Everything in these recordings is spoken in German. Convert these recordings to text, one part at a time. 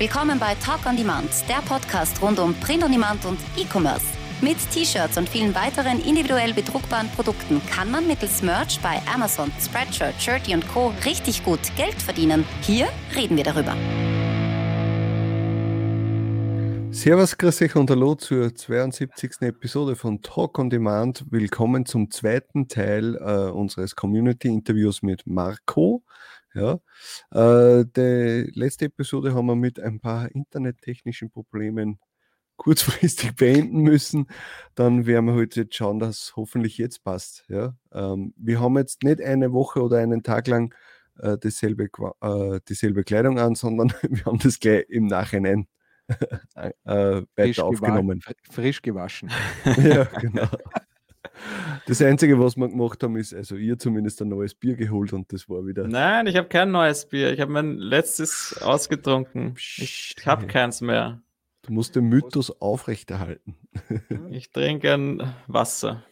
Willkommen bei Talk on Demand, der Podcast rund um Print on Demand und E-Commerce. Mit T-Shirts und vielen weiteren individuell bedruckbaren Produkten kann man mittels Merch bei Amazon, Spreadshirt, Shirty und Co. richtig gut Geld verdienen. Hier reden wir darüber. Servus, grüß euch und hallo zur 72. Episode von Talk on Demand. Willkommen zum zweiten Teil äh, unseres Community-Interviews mit Marco. Ja, äh, die letzte Episode haben wir mit ein paar internettechnischen Problemen kurzfristig beenden müssen, dann werden wir heute jetzt schauen, dass es hoffentlich jetzt passt. Ja? Ähm, wir haben jetzt nicht eine Woche oder einen Tag lang äh, dieselbe, äh, dieselbe Kleidung an, sondern wir haben das gleich im Nachhinein äh, weiter frisch aufgenommen. Frisch gewaschen. ja, genau. Das Einzige, was wir gemacht haben, ist, also ihr zumindest ein neues Bier geholt und das war wieder. Nein, ich habe kein neues Bier. Ich habe mein letztes ausgetrunken. Ich habe keins mehr. Du musst den Mythos aufrechterhalten. Ich trinke ein Wasser.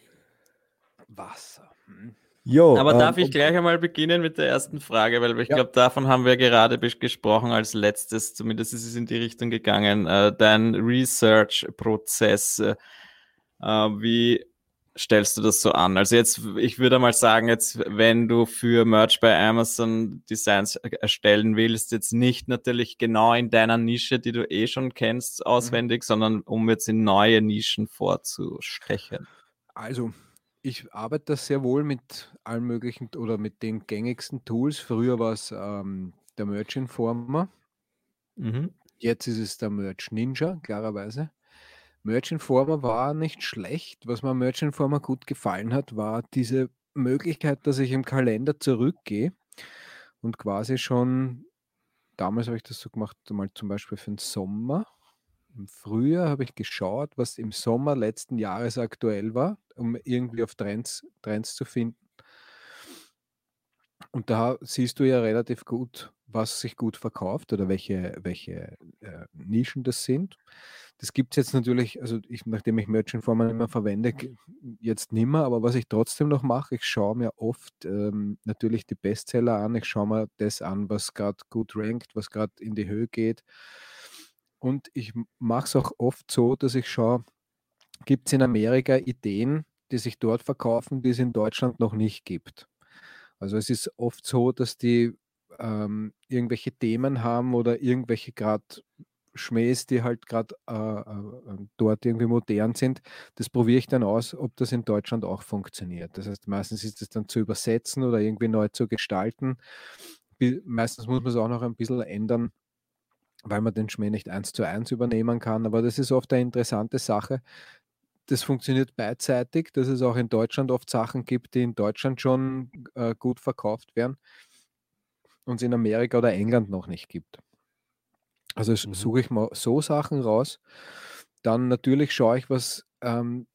Wasser. Hm. Jo, Aber ähm, darf ich gleich einmal beginnen mit der ersten Frage, weil ich ja. glaube, davon haben wir gerade gesprochen als letztes, zumindest ist es in die Richtung gegangen, äh, dein Research-Prozess. Äh, wie stellst du das so an? Also jetzt, ich würde mal sagen, jetzt, wenn du für Merch bei Amazon Designs erstellen willst, jetzt nicht natürlich genau in deiner Nische, die du eh schon kennst, auswendig, mhm. sondern um jetzt in neue Nischen vorzustechen. Also, ich arbeite sehr wohl mit allen möglichen oder mit den gängigsten Tools. Früher war es ähm, der Merch Informer. Mhm. Jetzt ist es der Merch Ninja, klarerweise. Merch Informer war nicht schlecht. Was mir Merch Informer gut gefallen hat, war diese Möglichkeit, dass ich im Kalender zurückgehe und quasi schon, damals habe ich das so gemacht, mal zum Beispiel für den Sommer. Im Frühjahr habe ich geschaut, was im Sommer letzten Jahres aktuell war, um irgendwie auf Trends, Trends zu finden. Und da siehst du ja relativ gut, was sich gut verkauft oder welche, welche äh, Nischen das sind. Das gibt es jetzt natürlich, also ich, nachdem ich Merchant Formen immer verwende, jetzt nimmer, aber was ich trotzdem noch mache, ich schaue mir oft ähm, natürlich die Bestseller an, ich schaue mir das an, was gerade gut rankt, was gerade in die Höhe geht. Und ich mache es auch oft so, dass ich schaue, gibt es in Amerika Ideen, die sich dort verkaufen, die es in Deutschland noch nicht gibt. Also es ist oft so, dass die ähm, irgendwelche Themen haben oder irgendwelche gerade Schmähs, die halt gerade äh, äh, ähm, dort irgendwie modern sind, das probiere ich dann aus, ob das in Deutschland auch funktioniert. Das heißt, meistens ist es dann zu übersetzen oder irgendwie neu zu gestalten. Meistens muss man es auch noch ein bisschen ändern, weil man den Schmäh nicht eins zu eins übernehmen kann. Aber das ist oft eine interessante Sache. Das funktioniert beidseitig, dass es auch in Deutschland oft Sachen gibt, die in Deutschland schon äh, gut verkauft werden und es in Amerika oder England noch nicht gibt. Also Mhm. suche ich mal so Sachen raus. Dann natürlich schaue ich, was, ähm,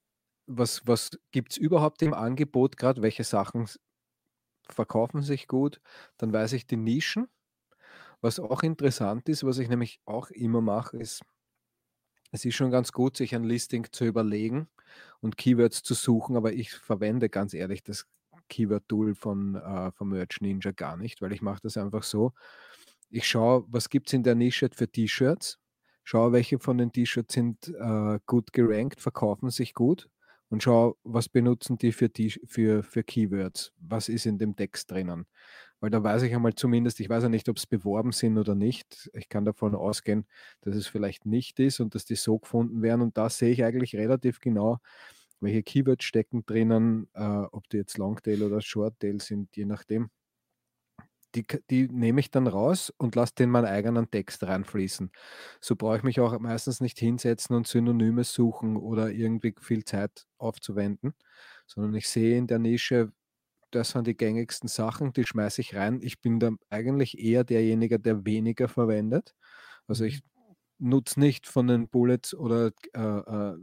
was, was gibt es überhaupt im Angebot gerade, welche Sachen verkaufen sich gut. Dann weiß ich die Nischen. Was auch interessant ist, was ich nämlich auch immer mache, ist, es ist schon ganz gut, sich ein Listing zu überlegen und Keywords zu suchen, aber ich verwende ganz ehrlich das Keyword-Tool von, äh, von Merch Ninja gar nicht, weil ich mache das einfach so. Ich schaue, was gibt es in der Nische für T-Shirts, schaue, welche von den T-Shirts sind äh, gut gerankt, verkaufen sich gut und schaue, was benutzen die für, für, für Keywords, was ist in dem Text drinnen. Weil da weiß ich einmal zumindest, ich weiß ja nicht, ob es beworben sind oder nicht. Ich kann davon ausgehen, dass es vielleicht nicht ist und dass die so gefunden werden. Und da sehe ich eigentlich relativ genau, welche Keywords stecken drinnen, äh, ob die jetzt Longtail oder Shorttail sind, je nachdem die, die nehme ich dann raus und lasse den meinen eigenen Text reinfließen. So brauche ich mich auch meistens nicht hinsetzen und Synonyme suchen oder irgendwie viel Zeit aufzuwenden, sondern ich sehe in der Nische, das sind die gängigsten Sachen, die schmeiße ich rein. Ich bin dann eigentlich eher derjenige, der weniger verwendet. Also ich mhm. nutze nicht von den Bullets oder äh, äh,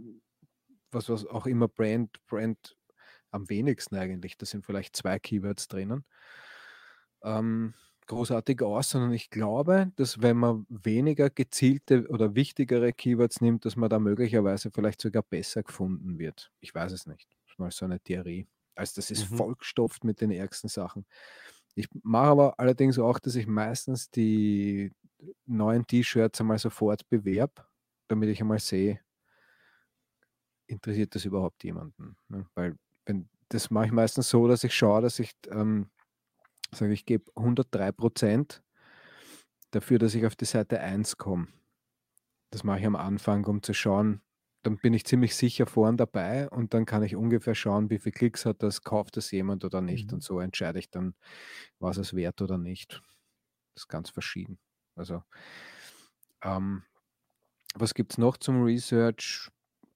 was, was auch immer Brand, Brand am wenigsten eigentlich. Da sind vielleicht zwei Keywords drinnen ähm, großartig aus, sondern ich glaube, dass wenn man weniger gezielte oder wichtigere Keywords nimmt, dass man da möglicherweise vielleicht sogar besser gefunden wird. Ich weiß es nicht. Das ist mal so eine Theorie. Also das ist mhm. vollgestopft mit den ärgsten Sachen. Ich mache aber allerdings auch, dass ich meistens die neuen T-Shirts einmal sofort bewerbe, damit ich einmal sehe, interessiert das überhaupt jemanden? Ne? Weil wenn, das mache ich meistens so, dass ich schaue, dass ich ähm, sage, ich gebe 103 Prozent dafür, dass ich auf die Seite 1 komme. Das mache ich am Anfang, um zu schauen, dann bin ich ziemlich sicher vorn dabei und dann kann ich ungefähr schauen, wie viele Klicks hat das, kauft das jemand oder nicht. Mhm. Und so entscheide ich dann, was es wert oder nicht. Das ist ganz verschieden. Also, ähm, was gibt es noch zum Research?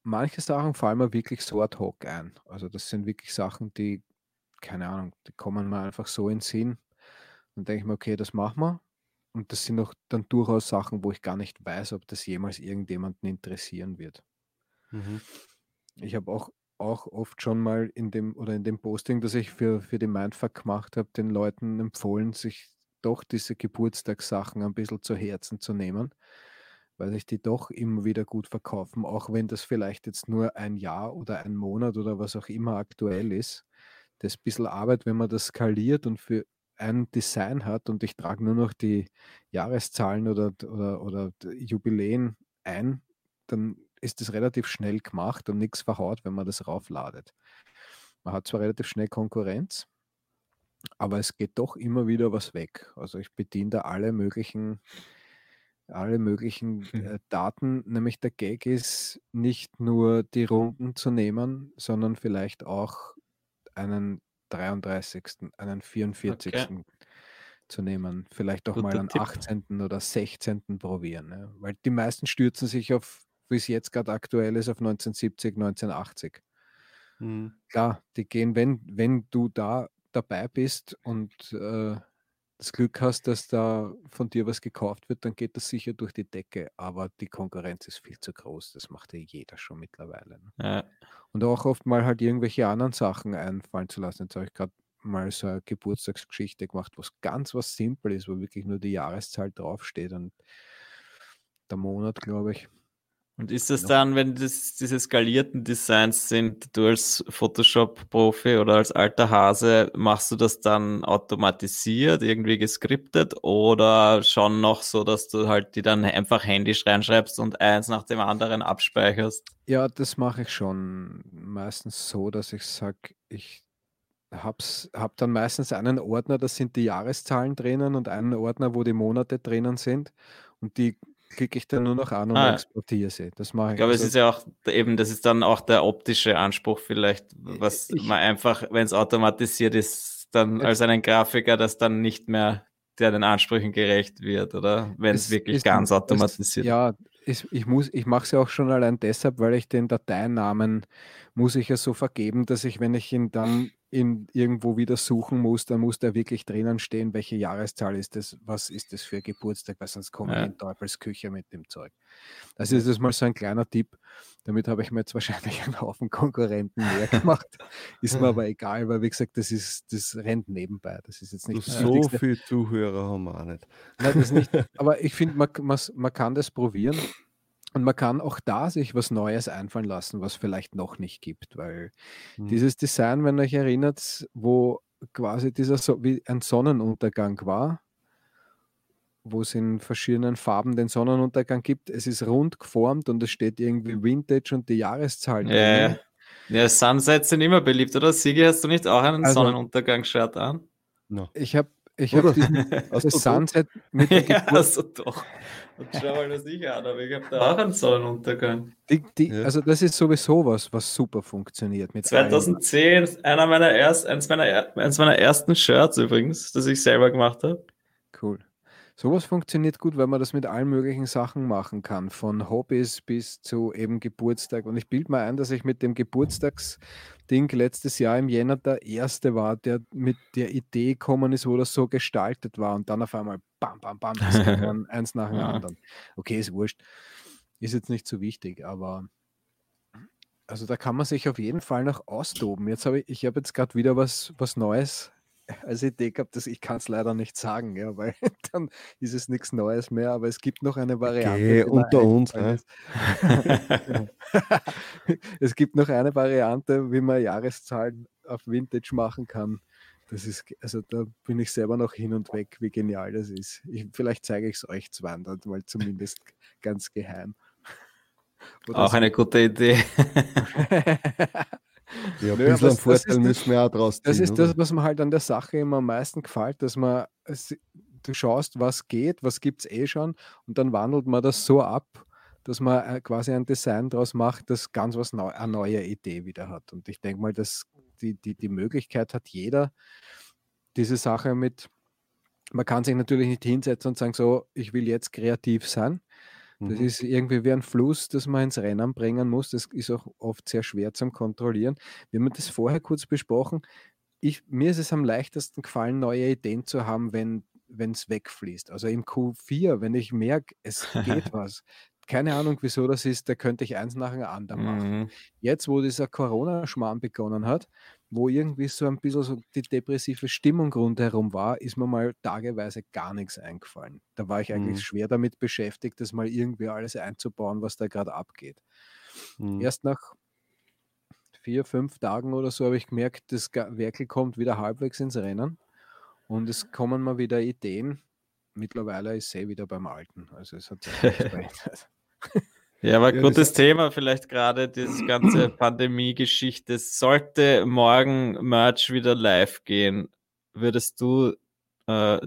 Manche Sachen fallen mir wirklich so ad hoc ein. Also, das sind wirklich Sachen, die, keine Ahnung, die kommen mir einfach so in den Sinn. Dann denke ich mir, okay, das machen wir. Und das sind auch dann durchaus Sachen, wo ich gar nicht weiß, ob das jemals irgendjemanden interessieren wird. Mhm. Ich habe auch, auch oft schon mal in dem oder in dem Posting, das ich für, für die Mindfuck gemacht habe, den Leuten empfohlen, sich doch diese Geburtstagssachen ein bisschen zu Herzen zu nehmen, weil sich die doch immer wieder gut verkaufen, auch wenn das vielleicht jetzt nur ein Jahr oder ein Monat oder was auch immer aktuell ist. Das ist ein bisschen Arbeit, wenn man das skaliert und für ein Design hat und ich trage nur noch die Jahreszahlen oder, oder, oder Jubiläen ein, dann ist das relativ schnell gemacht und nichts verhaut, wenn man das raufladet. Man hat zwar relativ schnell Konkurrenz, aber es geht doch immer wieder was weg. Also ich bediene da alle möglichen, alle möglichen hm. äh, Daten. Nämlich der Gag ist nicht nur die Runden zu nehmen, sondern vielleicht auch einen 33., einen 44. Okay. zu nehmen. Vielleicht auch Guter mal einen Tipp. 18. oder 16. probieren. Ne? Weil die meisten stürzen sich auf wie es jetzt gerade aktuell ist, auf 1970, 1980. Mhm. Klar, die gehen, wenn, wenn du da dabei bist und äh, das Glück hast, dass da von dir was gekauft wird, dann geht das sicher durch die Decke. Aber die Konkurrenz ist viel zu groß. Das macht ja jeder schon mittlerweile. Ne? Ja. Und auch oft mal halt irgendwelche anderen Sachen einfallen zu lassen. Jetzt habe ich gerade mal so eine Geburtstagsgeschichte gemacht, was ganz was simpel ist, wo wirklich nur die Jahreszahl draufsteht und der Monat, glaube ich. Und ist das dann, wenn das diese skalierten Designs sind, du als Photoshop-Profi oder als alter Hase, machst du das dann automatisiert, irgendwie geskriptet oder schon noch so, dass du halt die dann einfach händisch reinschreibst und eins nach dem anderen abspeicherst? Ja, das mache ich schon meistens so, dass ich sage, ich habe hab dann meistens einen Ordner, da sind die Jahreszahlen drinnen und einen Ordner, wo die Monate drinnen sind. Und die klicke ich dann nur noch an und ah, exportiere sie. Das mache ich. Ich glaube, also, es ist ja auch eben, das ist dann auch der optische Anspruch vielleicht, was ich, man einfach, wenn es automatisiert ist, dann als einen Grafiker, das dann nicht mehr der den Ansprüchen gerecht wird, oder? Wenn es wirklich ist, ganz automatisiert. Es, ja, ich, ich, ich mache es ja auch schon allein deshalb, weil ich den Dateinamen muss ich ja so vergeben, dass ich, wenn ich ihn dann ihn irgendwo wieder suchen muss, dann muss da wirklich drinnen stehen, welche Jahreszahl ist das, was ist das für Geburtstag, weil sonst kommen ja. in Teufelsküche mit dem Zeug. Das ist jetzt mal so ein kleiner Tipp. Damit habe ich mir jetzt wahrscheinlich einen Haufen Konkurrenten mehr gemacht. ist mir aber egal, weil wie gesagt, das ist, das rennt nebenbei. Das ist jetzt nicht so viele Zuhörer haben wir auch nicht. Nein, das nicht. Aber ich finde, man, man, man kann das probieren. Und man kann auch da sich was Neues einfallen lassen, was vielleicht noch nicht gibt, weil mhm. dieses Design, wenn ihr euch erinnert, wo quasi dieser so wie ein Sonnenuntergang war, wo es in verschiedenen Farben den Sonnenuntergang gibt. Es ist rund geformt und es steht irgendwie Vintage und die Jahreszahl. Ja, ja Sunsets sind immer beliebt, oder? Sigi, hast du nicht auch einen also, Sonnenuntergang-Shirt an? No. Ich habe ich habe diesen Sunset mit der ja, also doch. Und schau mal, was ich an aber Ich habe da auch einen Sonnenuntergang. Die, die, ja. Also das ist sowieso was, was super funktioniert. Mit 2010, allen. einer meiner erst, eins, meiner, eins meiner ersten Shirts übrigens, das ich selber gemacht habe. Cool. Sowas funktioniert gut, weil man das mit allen möglichen Sachen machen kann, von Hobbys bis zu eben Geburtstag. Und ich bilde mal ein, dass ich mit dem Geburtstagsding letztes Jahr im Jänner der Erste war, der mit der Idee gekommen ist, wo das so gestaltet war. Und dann auf einmal bam, bam, bam, eins nach dem anderen. Okay, ist wurscht. Ist jetzt nicht so wichtig, aber also da kann man sich auf jeden Fall noch austoben. Jetzt habe ich, ich habe jetzt gerade wieder was, was Neues als Idee gehabt, dass ich kann es leider nicht sagen, ja, weil dann ist es nichts Neues mehr, aber es gibt noch eine Variante. Okay, unter uns. Ne? es gibt noch eine Variante, wie man Jahreszahlen auf Vintage machen kann. Das ist, also da bin ich selber noch hin und weg, wie genial das ist. Ich, vielleicht zeige ich es euch zwar dann mal zumindest ganz geheim. Oder auch so. eine gute Idee. Ja, ein bisschen was, Vorteil müssen wir auch draus ziehen. Das ist oder? das, was mir halt an der Sache immer am meisten gefällt, dass man, du schaust, was geht, was gibt es eh schon und dann wandelt man das so ab, dass man äh, quasi ein Design daraus macht, das ganz was neu, eine neue Idee wieder hat. Und ich denke mal, dass die, die, die Möglichkeit hat jeder, diese Sache mit, man kann sich natürlich nicht hinsetzen und sagen, so, ich will jetzt kreativ sein. Das mhm. ist irgendwie wie ein Fluss, das man ins Rennen bringen muss. Das ist auch oft sehr schwer zum Kontrollieren. Wir haben das vorher kurz besprochen. Ich, mir ist es am leichtesten gefallen, neue Ideen zu haben, wenn es wegfließt. Also im Q4, wenn ich merke, es geht was, keine Ahnung, wieso das ist, da könnte ich eins nach dem anderen machen. Mhm. Jetzt, wo dieser Corona-Schmarrn begonnen hat, wo irgendwie so ein bisschen so die depressive Stimmung rundherum war, ist mir mal tageweise gar nichts eingefallen. Da war ich eigentlich mhm. schwer damit beschäftigt, das mal irgendwie alles einzubauen, was da gerade abgeht. Mhm. Erst nach vier, fünf Tagen oder so habe ich gemerkt, das Werkel kommt wieder halbwegs ins Rennen und es kommen mal wieder Ideen. Mittlerweile ist sie wieder beim Alten. Also es hat sich verändert. Ja, aber ja, gutes Thema, vielleicht gerade diese ganze Pandemie-Geschichte. Sollte morgen Merch wieder live gehen, würdest du äh,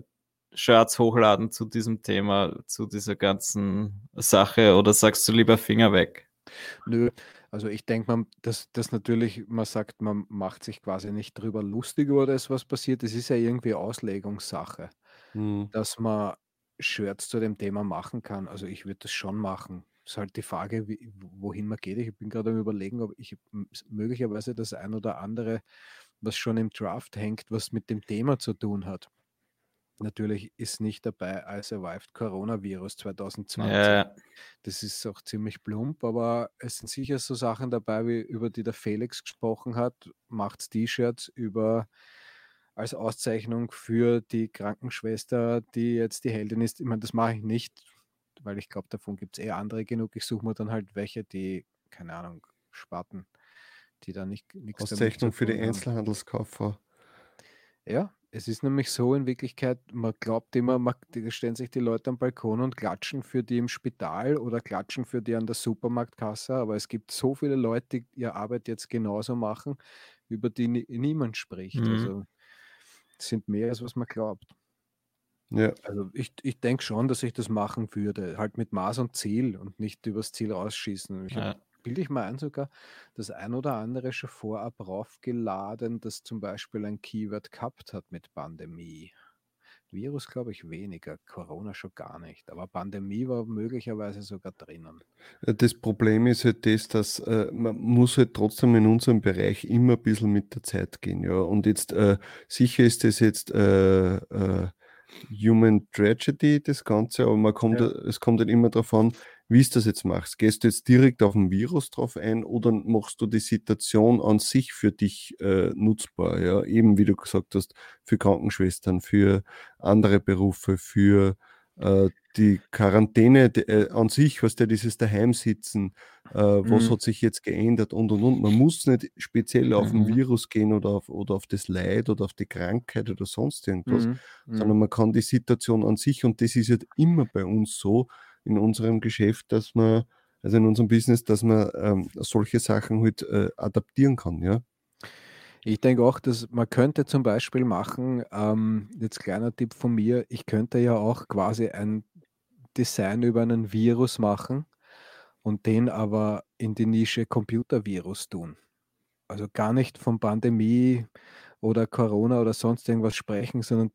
Shirts hochladen zu diesem Thema, zu dieser ganzen Sache oder sagst du lieber Finger weg? Nö, also ich denke mal, dass das natürlich, man sagt, man macht sich quasi nicht drüber lustig über das, was passiert. Es ist ja irgendwie Auslegungssache, hm. dass man Shirts zu dem Thema machen kann. Also ich würde das schon machen ist halt die Frage, wie, wohin man geht. Ich bin gerade am Überlegen, ob ich möglicherweise das ein oder andere, was schon im Draft hängt, was mit dem Thema zu tun hat. Natürlich ist nicht dabei I Survived Coronavirus 2020. Ja. Das ist auch ziemlich plump, aber es sind sicher so Sachen dabei, wie über die der Felix gesprochen hat. Macht T-Shirts über als Auszeichnung für die Krankenschwester, die jetzt die Heldin ist. Ich meine, das mache ich nicht, weil ich glaube, davon gibt es eher andere genug. Ich suche mir dann halt welche, die, keine Ahnung, Sparten, die da nicht nichts Auszeichnung für die Einzelhandelskaufer. Ja, es ist nämlich so in Wirklichkeit, man glaubt immer, man, die stellen sich die Leute am Balkon und klatschen für die im Spital oder klatschen für die an der Supermarktkasse, aber es gibt so viele Leute, die ihre Arbeit jetzt genauso machen, über die nie, niemand spricht. Mhm. Also sind mehr als was man glaubt. Ja. Also ich, ich denke schon, dass ich das machen würde. Halt mit Maß und Ziel und nicht übers Ziel rausschießen. Ich ja. bilde ich mal ein sogar das ein oder andere schon vorab raufgeladen, das zum Beispiel ein Keyword gehabt hat mit Pandemie. Virus glaube ich weniger, Corona schon gar nicht, aber Pandemie war möglicherweise sogar drinnen. Äh, das Problem ist halt das, dass äh, man muss halt trotzdem in unserem Bereich immer ein bisschen mit der Zeit gehen. Ja. Und jetzt äh, sicher ist das jetzt äh, äh Human Tragedy, das Ganze, aber man kommt, ja. es kommt dann immer darauf an, wie du das jetzt machst. Gehst du jetzt direkt auf den Virus drauf ein oder machst du die Situation an sich für dich äh, nutzbar? Ja, eben wie du gesagt hast, für Krankenschwestern, für andere Berufe, für äh, die Quarantäne die, äh, an sich, was der dieses Daheimsitzen, äh, was mhm. hat sich jetzt geändert und und und. Man muss nicht speziell auf mhm. den Virus gehen oder auf, oder auf das Leid oder auf die Krankheit oder sonst irgendwas, mhm. sondern mhm. man kann die Situation an sich und das ist halt immer bei uns so in unserem Geschäft, dass man, also in unserem Business, dass man ähm, solche Sachen halt äh, adaptieren kann, ja. Ich denke auch, dass man könnte zum Beispiel machen, ähm, jetzt kleiner Tipp von mir, ich könnte ja auch quasi ein Design über einen Virus machen und den aber in die Nische Computervirus tun. Also gar nicht von Pandemie oder Corona oder sonst irgendwas sprechen, sondern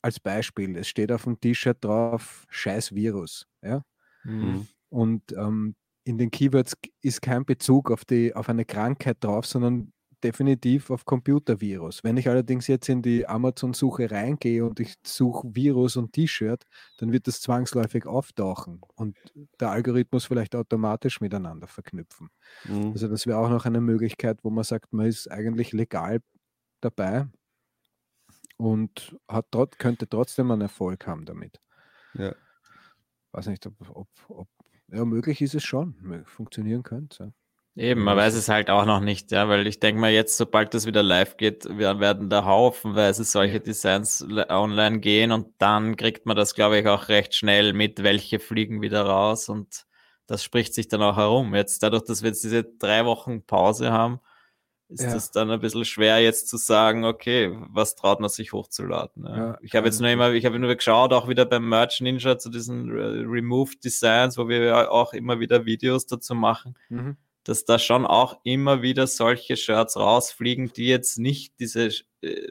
als Beispiel, es steht auf dem T-Shirt drauf, scheiß Virus. Ja? Mhm. Und ähm, in den Keywords ist kein Bezug auf, die, auf eine Krankheit drauf, sondern definitiv auf Computervirus. Wenn ich allerdings jetzt in die Amazon-Suche reingehe und ich suche Virus und T-Shirt, dann wird das zwangsläufig auftauchen und der Algorithmus vielleicht automatisch miteinander verknüpfen. Mhm. Also das wäre auch noch eine Möglichkeit, wo man sagt, man ist eigentlich legal dabei und hat trot könnte trotzdem einen Erfolg haben damit. Ja. Weiß nicht, ob, ob, ob ja, möglich ist es schon, funktionieren könnte. Eben, man weiß es halt auch noch nicht, ja, weil ich denke mal jetzt, sobald das wieder live geht, werden da haufenweise solche Designs online gehen und dann kriegt man das, glaube ich, auch recht schnell mit, welche fliegen wieder raus und das spricht sich dann auch herum. Jetzt dadurch, dass wir jetzt diese drei Wochen Pause haben, ist ja. das dann ein bisschen schwer jetzt zu sagen, okay, was traut man sich hochzuladen. Ja. Ja, ich habe jetzt nur immer, ich habe nur geschaut, auch wieder beim Merch Ninja zu diesen Removed Designs, wo wir auch immer wieder Videos dazu machen. Mhm dass da schon auch immer wieder solche Shirts rausfliegen, die jetzt nicht diese äh,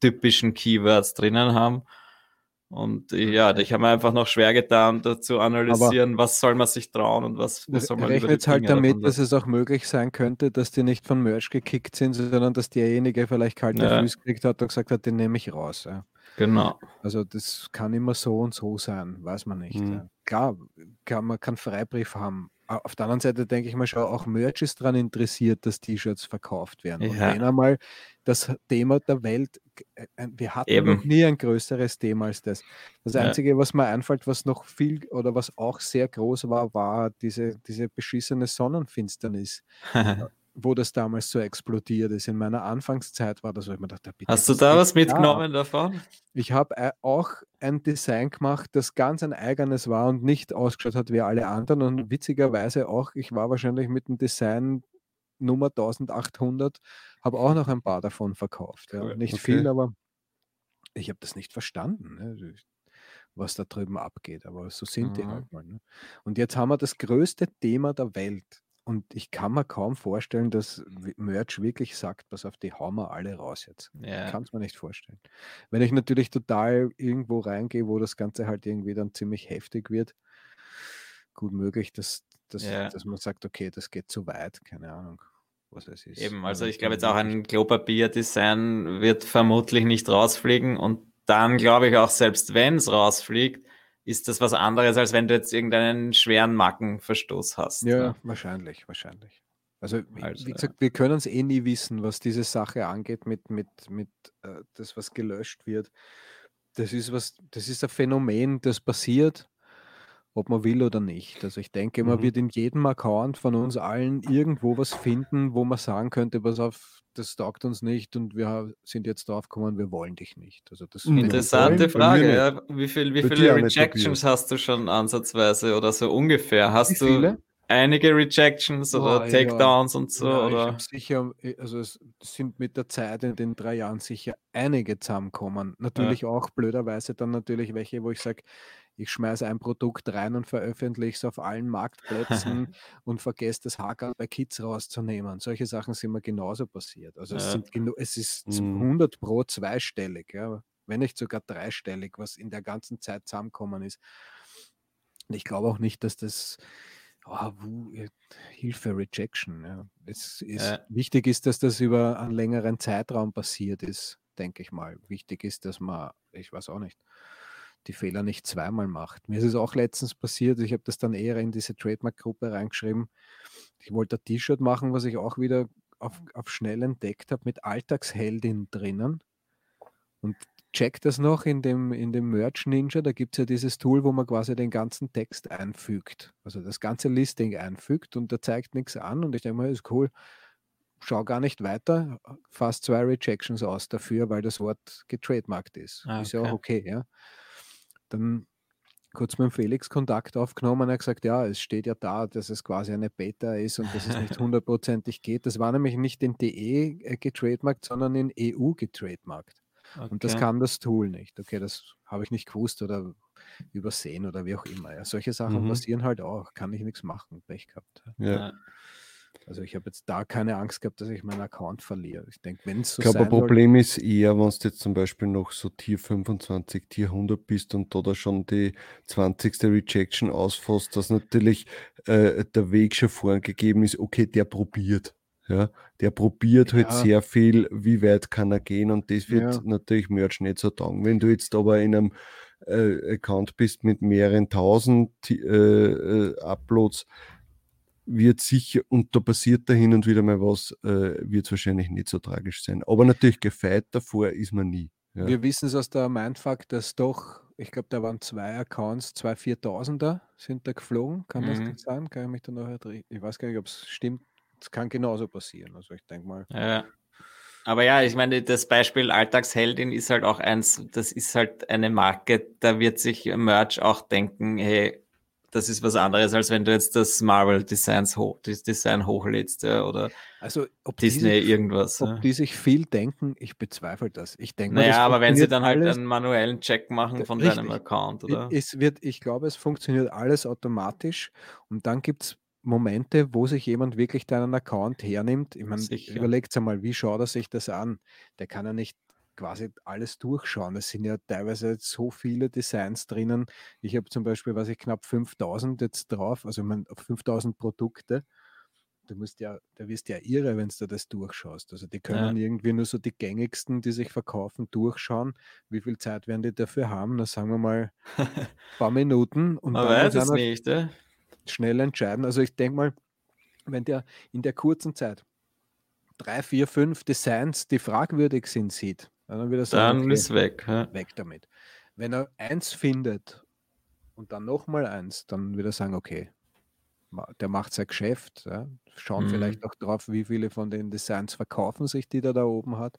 typischen Keywords drinnen haben. Und äh, ja, ich habe mir einfach noch schwer getan, dazu analysieren, Aber was soll man sich trauen und was, was soll man Rechnet jetzt halt damit, dass es auch möglich sein könnte, dass die nicht von Merch gekickt sind, sondern dass derjenige vielleicht kalte ja. Füße gekriegt hat und gesagt hat, den nehme ich raus. Ja. Genau. Also das kann immer so und so sein, weiß man nicht. Mhm. Ja. Klar, kann, man kann Freibrief haben, auf der anderen Seite denke ich mal schon, auch Merch ist daran interessiert, dass T-Shirts verkauft werden. Ja. Und wenn einmal das Thema der Welt, äh, wir hatten Eben. noch nie ein größeres Thema als das. Das Einzige, ja. was mir einfällt, was noch viel oder was auch sehr groß war, war diese, diese beschissene Sonnenfinsternis. wo das damals so explodiert ist. In meiner Anfangszeit war das, wo ich mir dachte, bitte. Hast du da was mitgenommen da. davon? Ich habe äh, auch ein Design gemacht, das ganz ein eigenes war und nicht ausgeschaut hat wie alle anderen. Und witzigerweise auch, ich war wahrscheinlich mit dem Design Nummer 1800, habe auch noch ein paar davon verkauft. Ja. Nicht okay. viel, aber ich habe das nicht verstanden. Ne? was da drüben abgeht, aber so sind mhm. die halt mal. Ne? Und jetzt haben wir das größte Thema der Welt und ich kann mir kaum vorstellen, dass Merch wirklich sagt, pass auf, die hauen wir alle raus jetzt. Ja. Ich kann es mir nicht vorstellen. Wenn ich natürlich total irgendwo reingehe, wo das Ganze halt irgendwie dann ziemlich heftig wird, gut möglich, dass, dass, ja. dass man sagt, okay, das geht zu weit, keine Ahnung. Was es ist. Eben, also ich glaube jetzt auch ein Klopapier-Design wird vermutlich nicht rausfliegen und dann glaube ich auch, selbst wenn es rausfliegt, ist das was anderes, als wenn du jetzt irgendeinen schweren Mackenverstoß hast. Ja, ne? wahrscheinlich, wahrscheinlich. Also, also wie gesagt, wir können es eh nie wissen, was diese Sache angeht mit, mit, mit äh, das, was gelöscht wird. Das ist was, das ist ein Phänomen, das passiert, ob man will oder nicht. Also ich denke, man mhm. wird in jedem Account von uns allen irgendwo was finden, wo man sagen könnte, was auf, das taugt uns nicht und wir sind jetzt draufgekommen, wir wollen dich nicht. Also das Interessante Frage, ja. Wie, viel, wie viele Rejections hast du schon ansatzweise oder so ungefähr? Hast du einige Rejections oder oh, Takedowns ja. und so? Ja, oder? sicher, äh, also es sind mit der Zeit in den drei Jahren sicher einige zusammengekommen. Natürlich ja. auch blöderweise dann natürlich welche, wo ich sage, ich schmeiße ein Produkt rein und veröffentliche es auf allen Marktplätzen und vergesse das Hacker bei Kids rauszunehmen. Solche Sachen sind mir genauso passiert. Also es, sind es ist mhm. 100 pro zweistellig, ja, wenn nicht sogar dreistellig, was in der ganzen Zeit zusammengekommen ist. Und ich glaube auch nicht, dass das oh, Hilfe, Rejection. Ja. Es ist, ja. Wichtig ist, dass das über einen längeren Zeitraum passiert ist, denke ich mal. Wichtig ist, dass man, ich weiß auch nicht, die Fehler nicht zweimal macht. Mir ist es auch letztens passiert, ich habe das dann eher in diese Trademark-Gruppe reingeschrieben. Ich wollte ein T-Shirt machen, was ich auch wieder auf, auf schnell entdeckt habe, mit Alltagsheldin drinnen. Und check das noch in dem, in dem Merch Ninja. Da gibt es ja dieses Tool, wo man quasi den ganzen Text einfügt. Also das ganze Listing einfügt und da zeigt nichts an. Und ich denke mal, ist cool. Schau gar nicht weiter. Fast zwei Rejections aus dafür, weil das Wort getrademarkt ist. Ah, okay. Ist ja auch okay, ja. Dann kurz mit dem Felix Kontakt aufgenommen. Er hat gesagt, ja, es steht ja da, dass es quasi eine Beta ist und dass es nicht hundertprozentig geht. Das war nämlich nicht in DE äh, getrademarkt, sondern in EU getrademarkt. Okay. Und das kann das Tool nicht. Okay, das habe ich nicht gewusst oder übersehen oder wie auch immer. Ja. Solche Sachen mhm. passieren halt auch. Kann ich nichts machen. Pech gehabt. Ja. Also ich habe jetzt da keine Angst gehabt, dass ich meinen Account verliere. Ich denke, wenn es so Ich glaube, ein Problem soll, ist eher, wenn du jetzt zum Beispiel noch so Tier 25, Tier 100 bist und da, da schon die 20. Rejection ausfasst, dass natürlich äh, der Weg schon vorgegeben ist, okay, der probiert. Ja, der probiert halt ja. halt sehr viel, wie weit kann er gehen und das wird ja. natürlich Merch nicht so taugen. Wenn du jetzt aber in einem äh, Account bist mit mehreren tausend äh, äh, Uploads, wird sicher, und da passiert da hin und wieder mal was, äh, wird es wahrscheinlich nicht so tragisch sein. Aber natürlich gefeit davor ist man nie. Ja. Wir wissen es aus der Mindfuck, dass doch, ich glaube, da waren zwei Accounts, zwei 4000er sind da geflogen. Kann mhm. das sein? Kann ich mich da noch erinnern? Ich weiß gar nicht, ob es stimmt Das kann genauso passieren. Also ich denke mal. Ja. Aber ja, ich meine, das Beispiel Alltagsheldin ist halt auch eins, das ist halt eine Marke, da wird sich Merch auch denken, hey, das ist was anderes, als wenn du jetzt das Marvel Designs hoch, das Design hochlädst ja, oder also, Disney sich, irgendwas. Ob ja. die sich viel denken, ich bezweifle das. Ich denke naja, aber wenn sie dann halt alles, einen manuellen Check machen von richtig. deinem Account, oder? Es wird, ich glaube, es funktioniert alles automatisch und dann gibt es Momente, wo sich jemand wirklich deinen Account hernimmt. Ich meine, überlegt einmal, wie schaut er sich das an? Der kann ja nicht quasi alles durchschauen. Es sind ja teilweise so viele Designs drinnen. Ich habe zum Beispiel, was ich knapp 5000 jetzt drauf, also ich meine, 5000 Produkte. Du musst ja, da wirst ja irre, wenn du das durchschaust. Also die können ja. irgendwie nur so die gängigsten, die sich verkaufen, durchschauen. Wie viel Zeit werden die dafür haben? Na, sagen wir mal ein paar Minuten. Und Man weiß es nicht. Ja? Schnell entscheiden. Also ich denke mal, wenn der in der kurzen Zeit drei, vier, fünf Designs, die fragwürdig sind, sieht, dann, wird er sagen, dann okay, ist weg. Ja. Weg damit. Wenn er eins findet und dann nochmal eins, dann wird er sagen, okay, der macht sein Geschäft. Ja. Schauen mhm. vielleicht auch drauf, wie viele von den Designs verkaufen sich, die der da oben hat.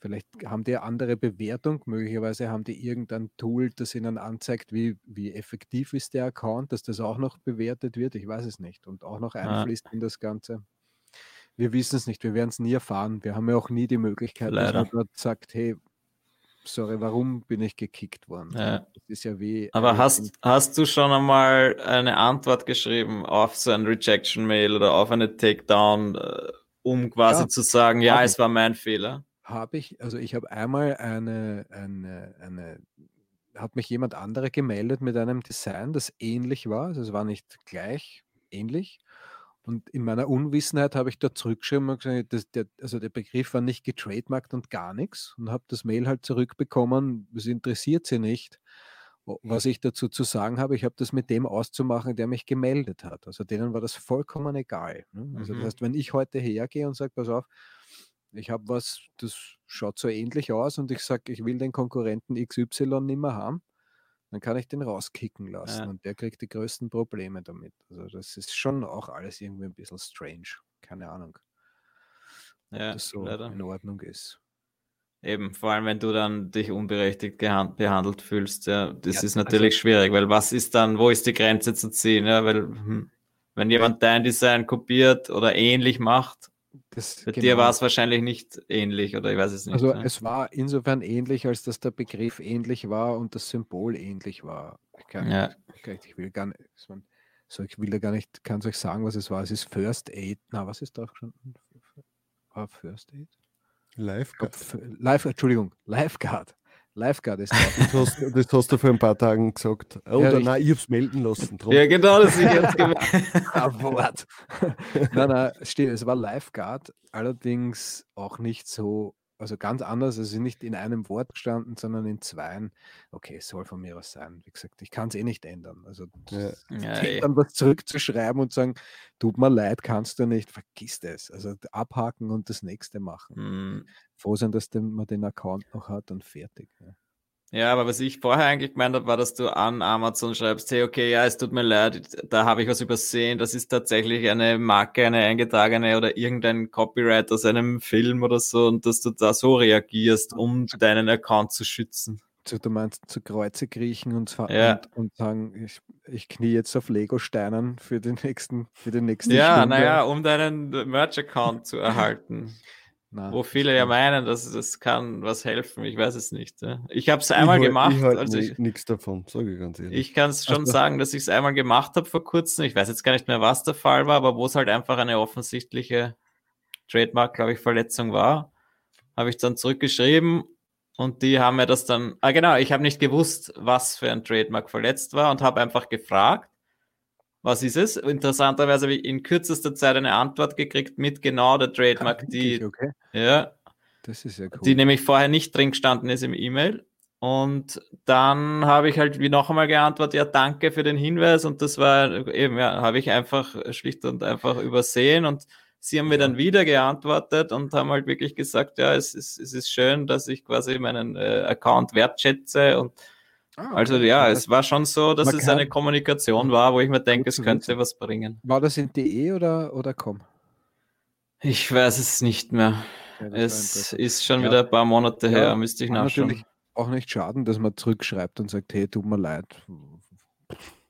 Vielleicht haben die eine andere Bewertung, möglicherweise haben die irgendein Tool, das ihnen anzeigt, wie, wie effektiv ist der Account, dass das auch noch bewertet wird. Ich weiß es nicht. Und auch noch einfließt ja. in das Ganze. Wir wissen es nicht, wir werden es nie erfahren. Wir haben ja auch nie die Möglichkeit, Leider. dass man dort sagt, hey, sorry, warum bin ich gekickt worden? Ja. Das ist ja wie. Aber hast, hast du schon einmal eine Antwort geschrieben auf so ein Rejection-Mail oder auf eine Takedown, äh, um quasi ja, zu sagen, ja, es war mein Fehler? Habe ich, also ich habe einmal eine, eine, eine, hat mich jemand andere gemeldet mit einem Design, das ähnlich war, also es war nicht gleich ähnlich. Und in meiner Unwissenheit habe ich da zurückgeschrieben und gesagt, das, der, also der Begriff war nicht getrademarkt und gar nichts und habe das Mail halt zurückbekommen, es interessiert sie nicht. Was ich dazu zu sagen habe, ich habe das mit dem auszumachen, der mich gemeldet hat. Also denen war das vollkommen egal. Ne? Also mhm. das heißt, wenn ich heute hergehe und sage, pass auf, ich habe was, das schaut so ähnlich aus und ich sage, ich will den Konkurrenten XY nicht mehr haben, dann kann ich den rauskicken lassen ja. und der kriegt die größten Probleme damit. Also das ist schon auch alles irgendwie ein bisschen strange. Keine Ahnung. Ob ja, das so leider. in Ordnung ist. Eben, vor allem wenn du dann dich unberechtigt behandelt fühlst, ja, das ja, ist natürlich also, schwierig, weil was ist dann, wo ist die Grenze zu ziehen? Ja, weil hm, wenn jemand dein Design kopiert oder ähnlich macht, das, Bei genau. dir war es wahrscheinlich nicht ähnlich, oder ich weiß es nicht. Also ne? es war insofern ähnlich, als dass der Begriff ähnlich war und das Symbol ähnlich war. Ich, kann, ja. ich, ich will gar nicht, so, ich will da gar nicht, kann es euch sagen, was es war. Es ist First Aid. Na, was ist drauf gestanden? War First Aid? Lifeguard. Live, Entschuldigung, Lifeguard. Lifeguard ist. Das hast, das hast, du vor ein paar Tagen gesagt. Oder ja, nein, ich hab's melden lassen. Drum. Ja, genau, das ist jetzt. Wort. nein, nein, steht, es war Lifeguard, allerdings auch nicht so, also ganz anders. Es ist nicht in einem Wort gestanden, sondern in zweien. Okay, es soll von mir aus sein. Wie gesagt, ich kann es eh nicht ändern. Also ja. Ja, eh. dann was zurückzuschreiben und sagen, tut mir leid, kannst du nicht, vergiss das. Also abhaken und das nächste machen. Mhm froh sein, dass man den Account noch hat und fertig. Ja. Ja, aber was ich vorher eigentlich gemeint habe, war, dass du an Amazon schreibst, hey, okay, ja, es tut mir leid, da habe ich was übersehen, das ist tatsächlich eine Marke, eine eingetragene oder irgendein Copyright aus einem Film oder so und dass du da so reagierst, um deinen Account zu schützen. Du meinst zu Kreuze kriechen und, ja. und, und, sagen, ich, ich knie jetzt auf Lego-Steinen für den nächsten, für den nächsten Ja, naja, um deinen Merch-Account zu erhalten. Na, Wo viele ja meinen, dass das kann was helfen. Ich weiß es nicht. Ja. Ich habe es einmal ich gemacht. Ich halt also ich, nichts davon, sage ich ganz ehrlich. Ich kann es schon also, sagen, dass ich es einmal gemacht habe vor kurzem. Ich weiß jetzt gar nicht mehr, was der Fall war, aber wo es halt einfach eine offensichtliche Trademark, glaube ich, Verletzung war, habe ich dann zurückgeschrieben und die haben mir das dann. Ah, genau, ich habe nicht gewusst, was für ein Trademark verletzt war und habe einfach gefragt was ist es? Interessanterweise habe ich in kürzester Zeit eine Antwort gekriegt mit genau der Trademark, die, okay. ja, das ist ja cool. die nämlich vorher nicht drin gestanden ist im E-Mail. Und dann habe ich halt wie noch einmal geantwortet, ja, danke für den Hinweis. Und das war eben, ja, habe ich einfach schlicht und einfach übersehen. Und sie haben mir dann wieder geantwortet und haben halt wirklich gesagt, ja, es ist, es ist schön, dass ich quasi meinen äh, Account wertschätze und Ah, also ja, es war schon so, dass es eine Kommunikation war, wo ich mir denke, es könnte was bringen. War das in DE oder, oder com? Ich weiß es nicht mehr. Ja, es ist schon ja. wieder ein paar Monate her, müsste ich nachschauen. Natürlich auch nicht schaden, dass man zurückschreibt und sagt, hey, tut mir leid,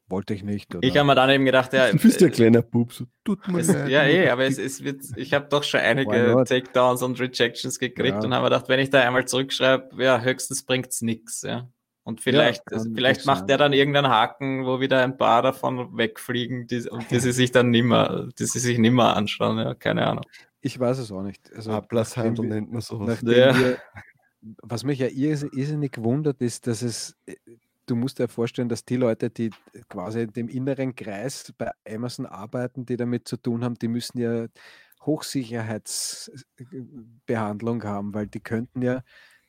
wollte ich nicht. Oder? Ich habe mir dann eben gedacht, ja. Du bist ja ein kleiner Bub, so tut mir es, leid. Ja, eh, aber es, es wird, ich habe doch schon einige Takedowns und Rejections gekriegt ja. und habe mir gedacht, wenn ich da einmal zurückschreibe, ja, höchstens bringt es nichts, ja. Und vielleicht, ja, vielleicht macht der dann irgendeinen Haken, wo wieder ein paar davon wegfliegen, die, und die sie sich dann nimmer, die sie sich nimmer anschauen, ja, keine Ahnung. Ich weiß es auch nicht. Also, Ablasshandel nennt man sowas. Ja. Wir, was mich ja irrsinnig wundert, ist, dass es äh, du musst dir vorstellen, dass die Leute, die quasi in dem inneren Kreis bei Amazon arbeiten, die damit zu tun haben, die müssen ja Hochsicherheitsbehandlung haben, weil die könnten ja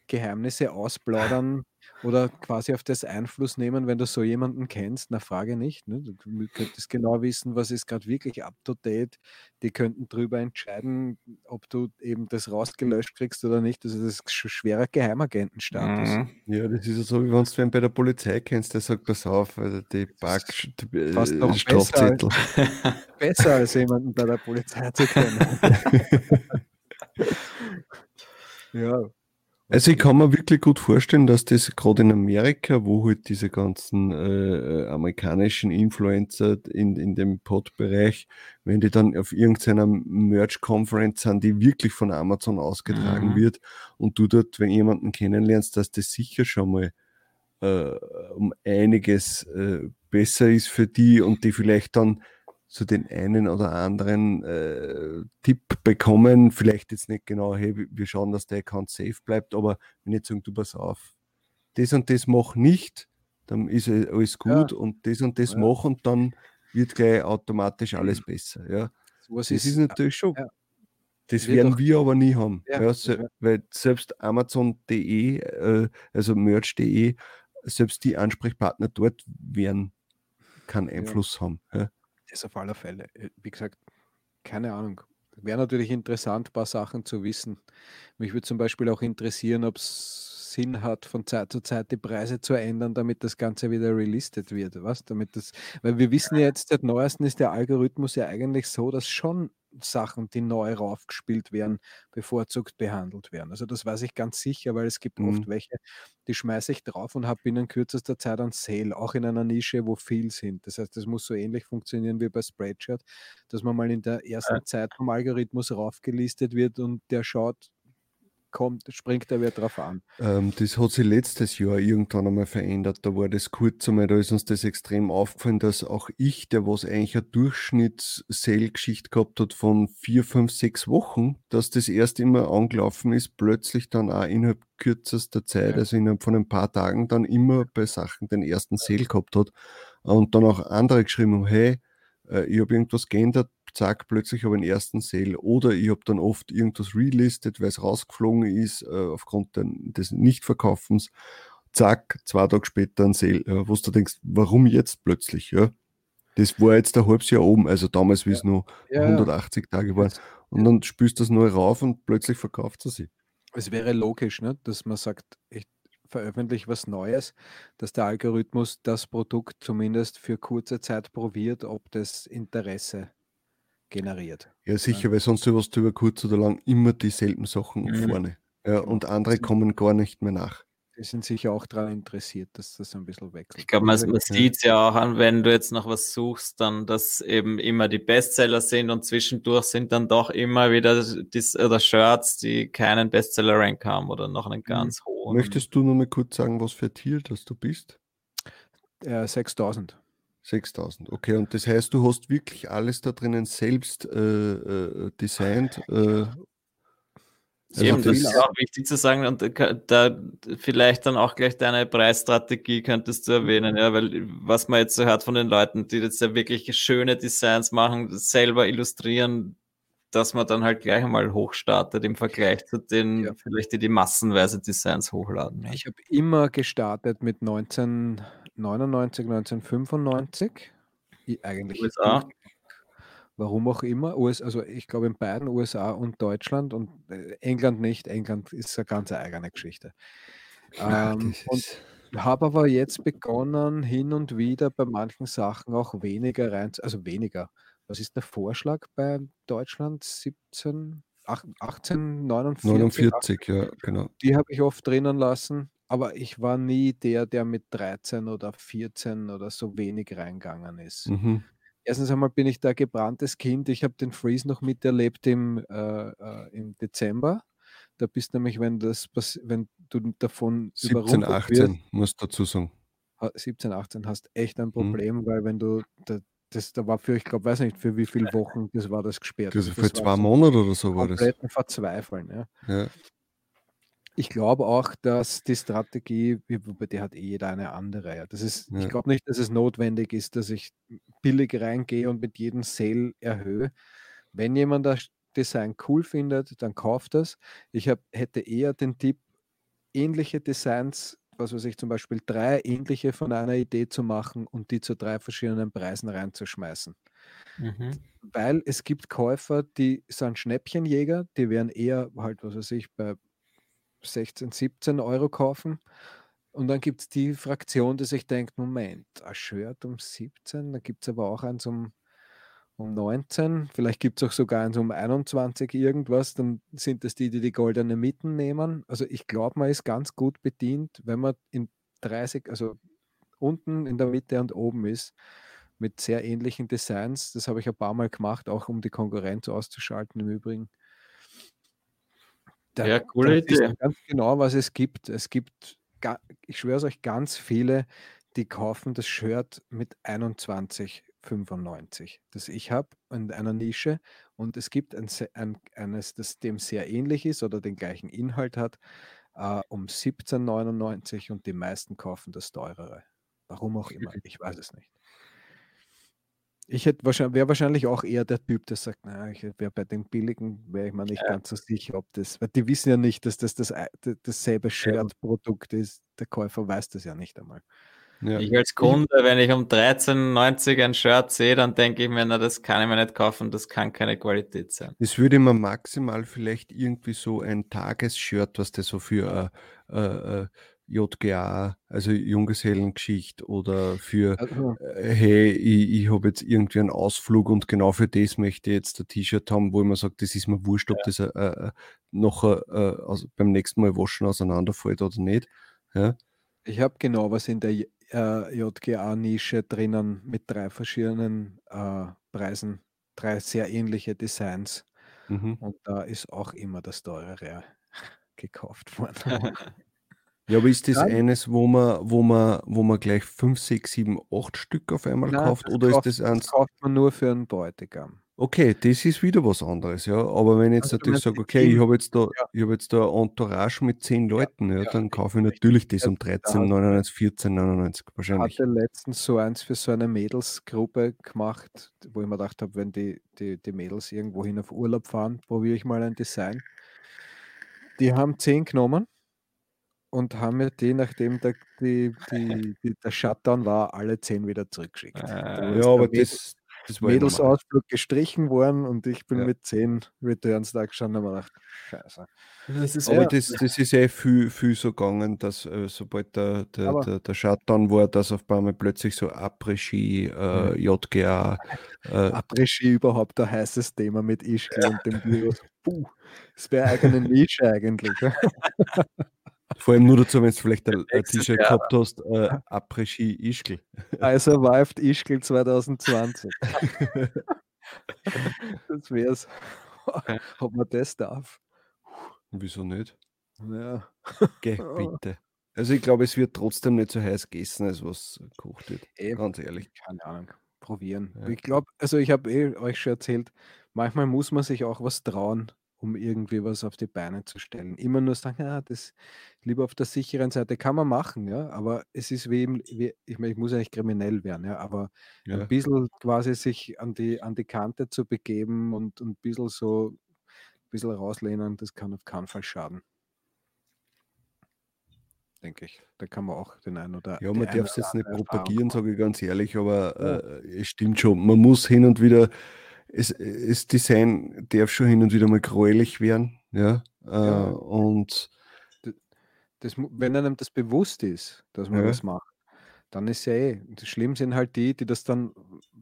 Geheimnisse ausplaudern, oder quasi auf das Einfluss nehmen, wenn du so jemanden kennst? Na, Frage nicht. Ne? Du könntest genau wissen, was ist gerade wirklich up to date. Die könnten darüber entscheiden, ob du eben das rausgelöscht kriegst oder nicht. Also das ist schon schwerer Geheimagentenstatus. Mhm. Ja, das ist ja so, wie wenn du einen bei der Polizei kennst, der sagt, pass auf, also die Park Fast noch Strafzettel. Besser als, besser als jemanden bei der Polizei zu kennen. ja, also ich kann mir wirklich gut vorstellen, dass das gerade in Amerika, wo halt diese ganzen äh, amerikanischen Influencer in, in dem Pod-Bereich, wenn die dann auf irgendeiner Merch-Conference sind, die wirklich von Amazon ausgetragen mhm. wird und du dort, wenn jemanden kennenlernst, dass das sicher schon mal äh, um einiges äh, besser ist für die und die vielleicht dann so den einen oder anderen äh, Tipp bekommen. Vielleicht jetzt nicht genau, hey, wir schauen, dass der Account safe bleibt, aber wenn ich sagen, du pass auf, das und das mach nicht, dann ist alles gut ja. und das und das ja. mach und dann wird gleich automatisch alles besser. Ja. So das ist, ist natürlich schon. Ja. Das wird werden wir aber nie haben. Ja, so, weil selbst Amazon.de, äh, also Merch.de, selbst die Ansprechpartner dort werden keinen Einfluss haben. Ja. Das auf alle Fälle. Äh, wie gesagt, keine Ahnung. Wäre natürlich interessant, ein paar Sachen zu wissen. Mich würde zum Beispiel auch interessieren, ob es Sinn hat, von Zeit zu Zeit die Preise zu ändern, damit das Ganze wieder relistet wird. Was? Damit das, weil wir wissen ja jetzt, seit neuesten ist der Algorithmus ja eigentlich so, dass schon Sachen, die neu raufgespielt werden, bevorzugt behandelt werden. Also das weiß ich ganz sicher, weil es gibt mhm. oft welche, die schmeiße ich drauf und habe binnen kürzester Zeit ein Sale, auch in einer Nische, wo viel sind. Das heißt, das muss so ähnlich funktionieren wie bei Spreadshirt, dass man mal in der ersten ja. Zeit vom Algorithmus raufgelistet wird und der schaut, kommt, springt er wieder drauf an. Ähm, das hat sich letztes Jahr irgendwann einmal verändert. Da war das kurz einmal, da ist uns das extrem aufgefallen, dass auch ich, der was eigentlich eine Durchschnitts-Sale-Geschichte gehabt hat von vier, fünf, sechs Wochen, dass das erst immer angelaufen ist, plötzlich dann auch innerhalb kürzester Zeit, ja. also innerhalb von ein paar Tagen, dann immer bei Sachen den ersten Sale gehabt hat. Und dann auch andere geschrieben haben, hey, äh, ich habe irgendwas geändert, zack, plötzlich habe ich einen ersten Sale. Oder ich habe dann oft irgendwas relistet, weil es rausgeflogen ist, äh, aufgrund des Nichtverkaufens. Zack, zwei Tage später ein Sale, äh, wo du denkst, warum jetzt plötzlich? Ja? Das war jetzt ein halbes Jahr oben, also damals, wie es nur ja. 180 Tage waren. Und dann spürst du das neu rauf und plötzlich verkauft er sich. Es wäre logisch, ne, dass man sagt, ich veröffentliche was Neues, dass der Algorithmus das Produkt zumindest für kurze Zeit probiert, ob das Interesse generiert. Ja, sicher, ja. weil sonst hast du über kurz oder lang immer dieselben Sachen mhm. vorne. Ja, und andere kommen gar nicht mehr nach. Die sind sicher auch daran interessiert, dass das ein bisschen wechselt. Ich glaube, man, man sieht es ja auch an, wenn du jetzt noch was suchst, dann, dass eben immer die Bestseller sind und zwischendurch sind dann doch immer wieder die, oder Shirts, die keinen Bestseller-Rank haben oder noch einen mhm. ganz mhm. hohen. Möchtest du noch mal kurz sagen, was für Tier das du bist? Äh, 6000. 6000, okay. Und das heißt, du hast wirklich alles da drinnen selbst äh, äh, designt. Äh, also Eben, das ist auch wichtig zu sagen und da vielleicht dann auch gleich deine Preisstrategie könntest du erwähnen, ja, weil was man jetzt so hört von den Leuten, die jetzt ja wirklich schöne Designs machen, selber illustrieren, dass man dann halt gleich einmal hochstartet im Vergleich zu den, ja. vielleicht die die massenweise Designs hochladen. Ja. Ich habe immer gestartet mit 19 1999, 1995. Eigentlich. USA. Warum auch immer. US, also ich glaube in beiden USA und Deutschland und äh, England nicht. England ist eine ganz eigene Geschichte. Ähm, und habe aber jetzt begonnen, hin und wieder bei manchen Sachen auch weniger rein, also weniger, was ist der Vorschlag bei Deutschland? 17, 18, 49? 49, ja, genau. Die habe ich oft drinnen lassen, aber ich war nie der, der mit 13 oder 14 oder so wenig reingegangen ist. Mhm. Erstens einmal bin ich da gebranntes Kind. Ich habe den Freeze noch miterlebt im, äh, äh, im Dezember. Da bist nämlich, wenn das wenn du davon 17, 18, wirst, musst dazu sagen. 17, 18 hast echt ein mhm. Problem, mhm. weil wenn du da, das, da war für, ich glaube, weiß nicht, für wie viele Wochen das war das gesperrt. Das, also für zwei Monate oder so war das. Verzweifeln, ja. ja. Ich glaube auch, dass die Strategie, die hat eh jeder eine andere. Das ist, ja. Ich glaube nicht, dass es notwendig ist, dass ich billig reingehe und mit jedem Sale erhöhe. Wenn jemand das Design cool findet, dann kauft das. Ich hab, hätte eher den Tipp, ähnliche Designs was weiß ich, zum Beispiel drei ähnliche von einer Idee zu machen und die zu drei verschiedenen Preisen reinzuschmeißen. Mhm. Weil es gibt Käufer, die sind Schnäppchenjäger, die werden eher halt, was weiß ich, bei 16, 17 Euro kaufen. Und dann gibt es die Fraktion, die sich denkt, Moment, ein Shirt um 17, da gibt es aber auch eins um um 19, vielleicht gibt es auch sogar eins um 21 irgendwas, dann sind das die, die die goldene Mitten nehmen. Also ich glaube, man ist ganz gut bedient, wenn man in 30, also unten in der Mitte und oben ist, mit sehr ähnlichen Designs. Das habe ich ein paar Mal gemacht, auch um die Konkurrenz auszuschalten im Übrigen. Da, ja, coole Idee. Ganz genau, was es gibt. Es gibt, ich schwöre es euch, ganz viele, die kaufen das Shirt mit 21 95, das ich habe in einer Nische und es gibt ein, ein, eines, das dem sehr ähnlich ist oder den gleichen Inhalt hat, äh, um 17,99 und die meisten kaufen das teurere. Warum auch immer, ich weiß es nicht. Ich wahrscheinlich, wäre wahrscheinlich auch eher der Typ, der sagt, naja, ich wäre bei den billigen, wäre ich mir nicht ja. ganz so sicher, ob das, weil die wissen ja nicht, dass das, das, das dasselbe Shirt-Produkt ist. Der Käufer weiß das ja nicht einmal. Ja. Ich als Kunde, wenn ich um 13,90 ein Shirt sehe, dann denke ich mir, na, das kann ich mir nicht kaufen, das kann keine Qualität sein. Das würde man maximal vielleicht irgendwie so ein Tagesshirt, was das so für äh, äh, äh JGA, also Junggesellengeschichte oder für, also. äh, hey, ich, ich habe jetzt irgendwie einen Ausflug und genau für das möchte ich jetzt ein T-Shirt haben, wo ich mir sage, das ist mir wurscht, ob ja. das äh, äh noch also beim nächsten Mal waschen auseinanderfällt oder nicht. Ja. Ich habe genau was in der äh, JGA-Nische drinnen mit drei verschiedenen äh, Preisen, drei sehr ähnliche Designs. Mhm. Und da ist auch immer das teurere gekauft worden. Ja, aber ist das Nein. eines, wo man, wo man, wo man gleich 5, 6, 7, 8 Stück auf einmal Nein, kauft? Oder kauft, ist das eins? Das kauft man nur für einen Bräutigam. Okay, das ist wieder was anderes, ja. Aber wenn ich jetzt also, natürlich sage, okay, ich habe jetzt da, ja. ich habe jetzt da ein Entourage mit zehn Leuten, ja, ja dann kaufe ich natürlich das um 13,99, 14,99 wahrscheinlich. Ich hatte letztens so eins für so eine Mädelsgruppe gemacht, wo ich mir gedacht habe, wenn die, die, die Mädels irgendwo hin auf Urlaub fahren, probiere ich mal ein Design. Die haben zehn genommen und haben mir die, nachdem der, die, die, die, der Shutdown war, alle zehn wieder zurückgeschickt. Äh, ja, aber das, Mädelsausflug gestrichen worden und ich bin ja. mit zehn Returns da gestanden und habe gedacht, scheiße. Das ist aber ja. das, das ist eh viel, viel so gegangen, dass äh, sobald der, der, der, der Shutdown war, dass auf einmal plötzlich so Après-Ski, äh, JGA. Äh, Après-Ski überhaupt ein heißes Thema mit Ischgl ja. und dem Virus. Puh, das wäre eine Nische eigentlich. Vor allem nur dazu, wenn du vielleicht ein, ein T-Shirt gehabt hast, äh, Après-Ski Ischgl. I survived Ischgl 2020. das wär's. Ob man das darf. Wieso nicht? Ja. Geh, bitte. Also ich glaube, es wird trotzdem nicht so heiß gegessen, als was gekocht wird. Eben. Ganz ehrlich. Keine Ahnung. Probieren. Ja. Ich glaube, also ich habe eh euch schon erzählt, manchmal muss man sich auch was trauen um irgendwie was auf die Beine zu stellen. Immer nur sagen, ja, das lieber auf der sicheren Seite kann man machen, ja, aber es ist wie, wie ich meine, ich muss ja nicht kriminell werden, ja, aber ja. ein bisschen quasi sich an die, an die Kante zu begeben und, und ein bisschen so ein bisschen rauslehnen, das kann auf keinen Fall schaden. Denke ich. Da kann man auch den einen oder Ja, man darf es jetzt nicht propagieren, sage ich ganz ehrlich, aber äh, es stimmt schon. Man muss hin und wieder es, das Design darf schon hin und wieder mal gräulich werden. Ja, äh, ja. und das, wenn einem das bewusst ist, dass man ja. das macht, dann ist ja eh. Schlimm sind halt die, die das dann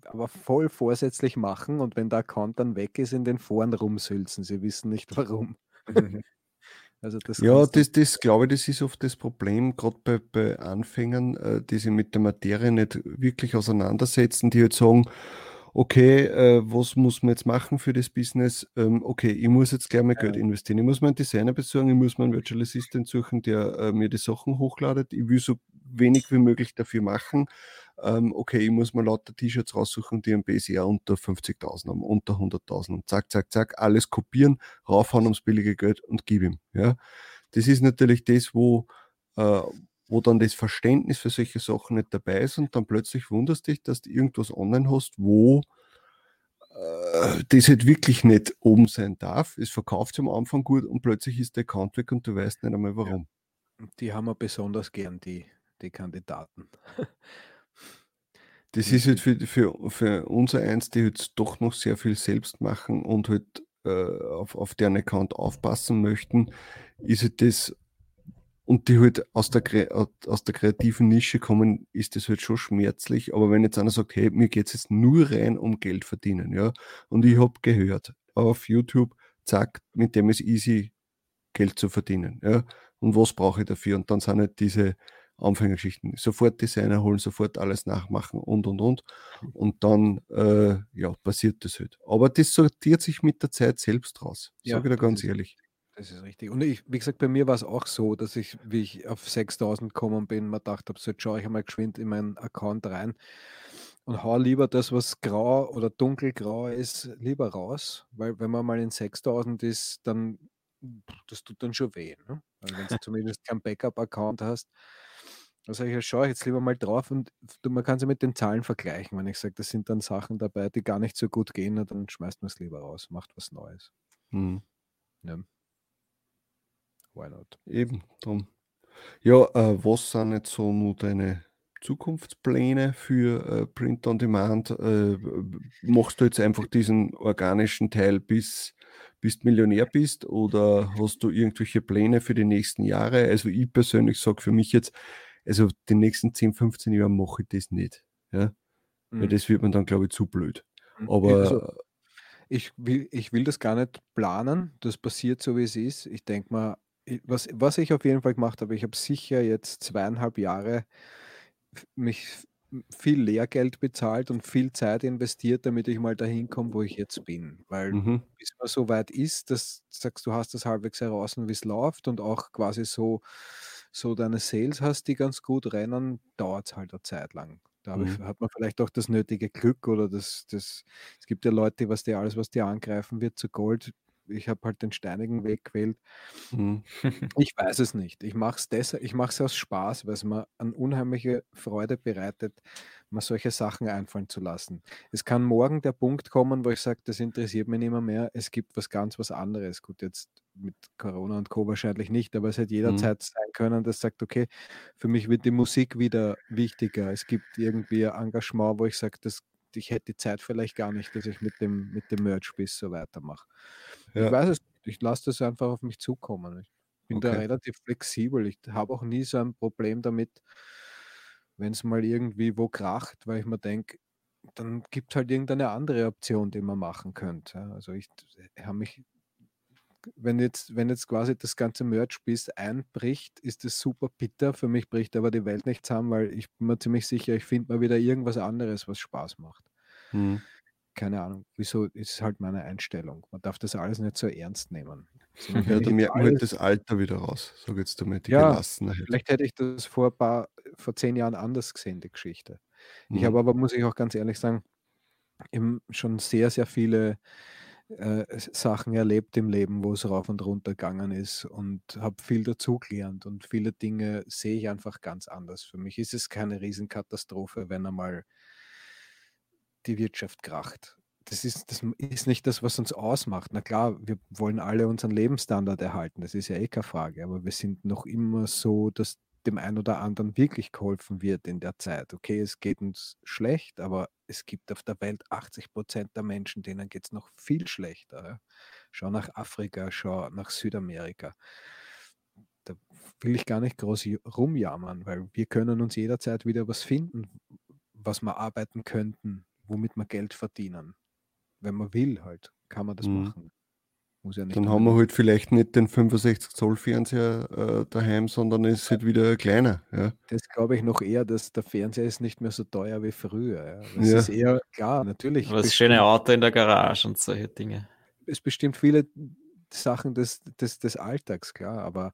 aber voll vorsätzlich machen und wenn der Account dann weg ist, in den Foren rumsülzen. Sie wissen nicht warum. Also das ja, das, das glaube ich, das ist oft das Problem, gerade bei, bei Anfängern, äh, die sich mit der Materie nicht wirklich auseinandersetzen, die halt sagen, okay, äh, was muss man jetzt machen für das Business? Ähm, okay, ich muss jetzt gleich mal Geld investieren. Ich muss mir einen Designer besorgen, ich muss mir einen Virtual Assistant suchen, der äh, mir die Sachen hochladet. Ich will so wenig wie möglich dafür machen. Ähm, okay, ich muss mir lauter T-Shirts raussuchen, die am BSR unter 50.000 haben, unter 100.000 und zack, zack, zack, alles kopieren, raufhauen ums billige Geld und gib ihm. Ja? Das ist natürlich das, wo, äh, wo dann das Verständnis für solche Sachen nicht dabei ist und dann plötzlich wunderst dich, dass du irgendwas online hast, wo äh, das halt wirklich nicht oben sein darf. Es verkauft sich am Anfang gut und plötzlich ist der Account weg und du weißt nicht einmal warum. Ja. Die haben wir besonders gern, die, die Kandidaten. Das ist halt für, für, für unser eins, die halt doch noch sehr viel selbst machen und halt äh, auf, auf deren Account aufpassen möchten, ist halt das und die halt aus der, aus der kreativen Nische kommen, ist das halt schon schmerzlich. Aber wenn jetzt einer sagt, hey, mir geht es jetzt nur rein um Geld verdienen, ja, und ich habe gehört auf YouTube, zack, mit dem ist easy, Geld zu verdienen, ja, und was brauche ich dafür? Und dann sind halt diese Anfängergeschichten, sofort Designer holen, sofort alles nachmachen und und und. Und dann, äh, ja, passiert das halt. Aber das sortiert sich mit der Zeit selbst raus, ja, sage ich da ganz ehrlich. Das ist richtig. Und ich, wie gesagt, bei mir war es auch so, dass ich, wie ich auf 6000 gekommen bin, mir gedacht habe, so jetzt schaue ich einmal geschwind in meinen Account rein und hau lieber das, was grau oder dunkelgrau ist, lieber raus, weil wenn man mal in 6000 ist, dann, das tut dann schon weh. Ne? wenn du zumindest keinen Backup-Account hast. Also ich schaue jetzt lieber mal drauf und man kann sie mit den Zahlen vergleichen. Wenn ich sage, das sind dann Sachen dabei, die gar nicht so gut gehen, dann schmeißt man es lieber raus, macht was Neues. Hm. Ja. Why not? Eben, drum. Ja, äh, was sind jetzt so nur deine Zukunftspläne für äh, Print on Demand? Äh, machst du jetzt einfach diesen organischen Teil bis bis Millionär bist oder hast du irgendwelche Pläne für die nächsten Jahre? Also ich persönlich sage für mich jetzt, also die nächsten 10, 15 Jahre mache ich das nicht. Ja? Mhm. Weil das wird man dann, glaube ich, zu blöd. Mhm. Aber also, ich, will, ich will das gar nicht planen. Das passiert so, wie es ist. Ich denke mal, was, was ich auf jeden Fall gemacht habe, ich habe sicher jetzt zweieinhalb Jahre mich viel Lehrgeld bezahlt und viel Zeit investiert, damit ich mal dahin komme, wo ich jetzt bin. Weil mhm. bis man so weit ist, dass du sagst, du hast das halbwegs heraus, wie es läuft und auch quasi so, so deine Sales hast, die ganz gut rennen, dauert es halt eine Zeit lang. Da mhm. hat man vielleicht auch das nötige Glück oder das, das, es gibt ja Leute, was dir alles, was dir angreifen wird, zu Gold ich habe halt den steinigen Weg gewählt. Mhm. Ich weiß es nicht. Ich mache es deshalb, ich mache es aus Spaß, weil es mir eine unheimliche Freude bereitet, mir solche Sachen einfallen zu lassen. Es kann morgen der Punkt kommen, wo ich sage, das interessiert mich nicht mehr, mehr. Es gibt was ganz was anderes. Gut, jetzt mit Corona und Co. wahrscheinlich nicht, aber es hätte mhm. jederzeit mhm. sein können, das sagt, okay, für mich wird die Musik wieder wichtiger. Es gibt irgendwie ein Engagement, wo ich sage, das ich hätte die Zeit vielleicht gar nicht, dass ich mit dem, mit dem Merch-Biss so weitermache. Ja. Ich weiß es nicht. Ich lasse das einfach auf mich zukommen. Ich bin okay. da relativ flexibel. Ich habe auch nie so ein Problem damit, wenn es mal irgendwie wo kracht, weil ich mir denke, dann gibt es halt irgendeine andere Option, die man machen könnte. Also ich habe mich, wenn jetzt, wenn jetzt quasi das ganze Merch-Biss einbricht, ist das super bitter. Für mich bricht aber die Welt nicht zusammen, weil ich bin mir ziemlich sicher, ich finde mal wieder irgendwas anderes, was Spaß macht. Hm keine Ahnung, wieso ist halt meine Einstellung. Man darf das alles nicht so ernst nehmen. Ja, da halt das Alter wieder raus, sag jetzt damit, die ja, Gelassenheit. Vielleicht hätte ich das vor, paar, vor zehn Jahren anders gesehen, die Geschichte. Ich mhm. habe aber, muss ich auch ganz ehrlich sagen, eben schon sehr, sehr viele äh, Sachen erlebt im Leben, wo es rauf und runter gegangen ist und habe viel dazugelernt und viele Dinge sehe ich einfach ganz anders. Für mich ist es keine Riesenkatastrophe, wenn einmal die Wirtschaft kracht. Das ist, das ist nicht das, was uns ausmacht. Na klar, wir wollen alle unseren Lebensstandard erhalten, das ist ja eh keine Frage, aber wir sind noch immer so, dass dem einen oder anderen wirklich geholfen wird in der Zeit. Okay, es geht uns schlecht, aber es gibt auf der Welt 80 Prozent der Menschen, denen geht es noch viel schlechter. Schau nach Afrika, schau nach Südamerika. da will ich gar nicht groß rumjammern, weil wir können uns jederzeit wieder was finden, was wir arbeiten könnten, womit wir Geld verdienen. Wenn man will halt, kann man das mhm. machen. Ja Dann haben wir halt vielleicht nicht den 65 Zoll Fernseher äh, daheim, sondern es ist halt wieder kleiner. Ja. Das glaube ich noch eher, dass der Fernseher ist nicht mehr so teuer wie früher. Ja. Das ja. ist eher klar, natürlich. Was schöne Auto in der Garage und solche Dinge. Es bestimmt viele Sachen des, des, des Alltags, klar, aber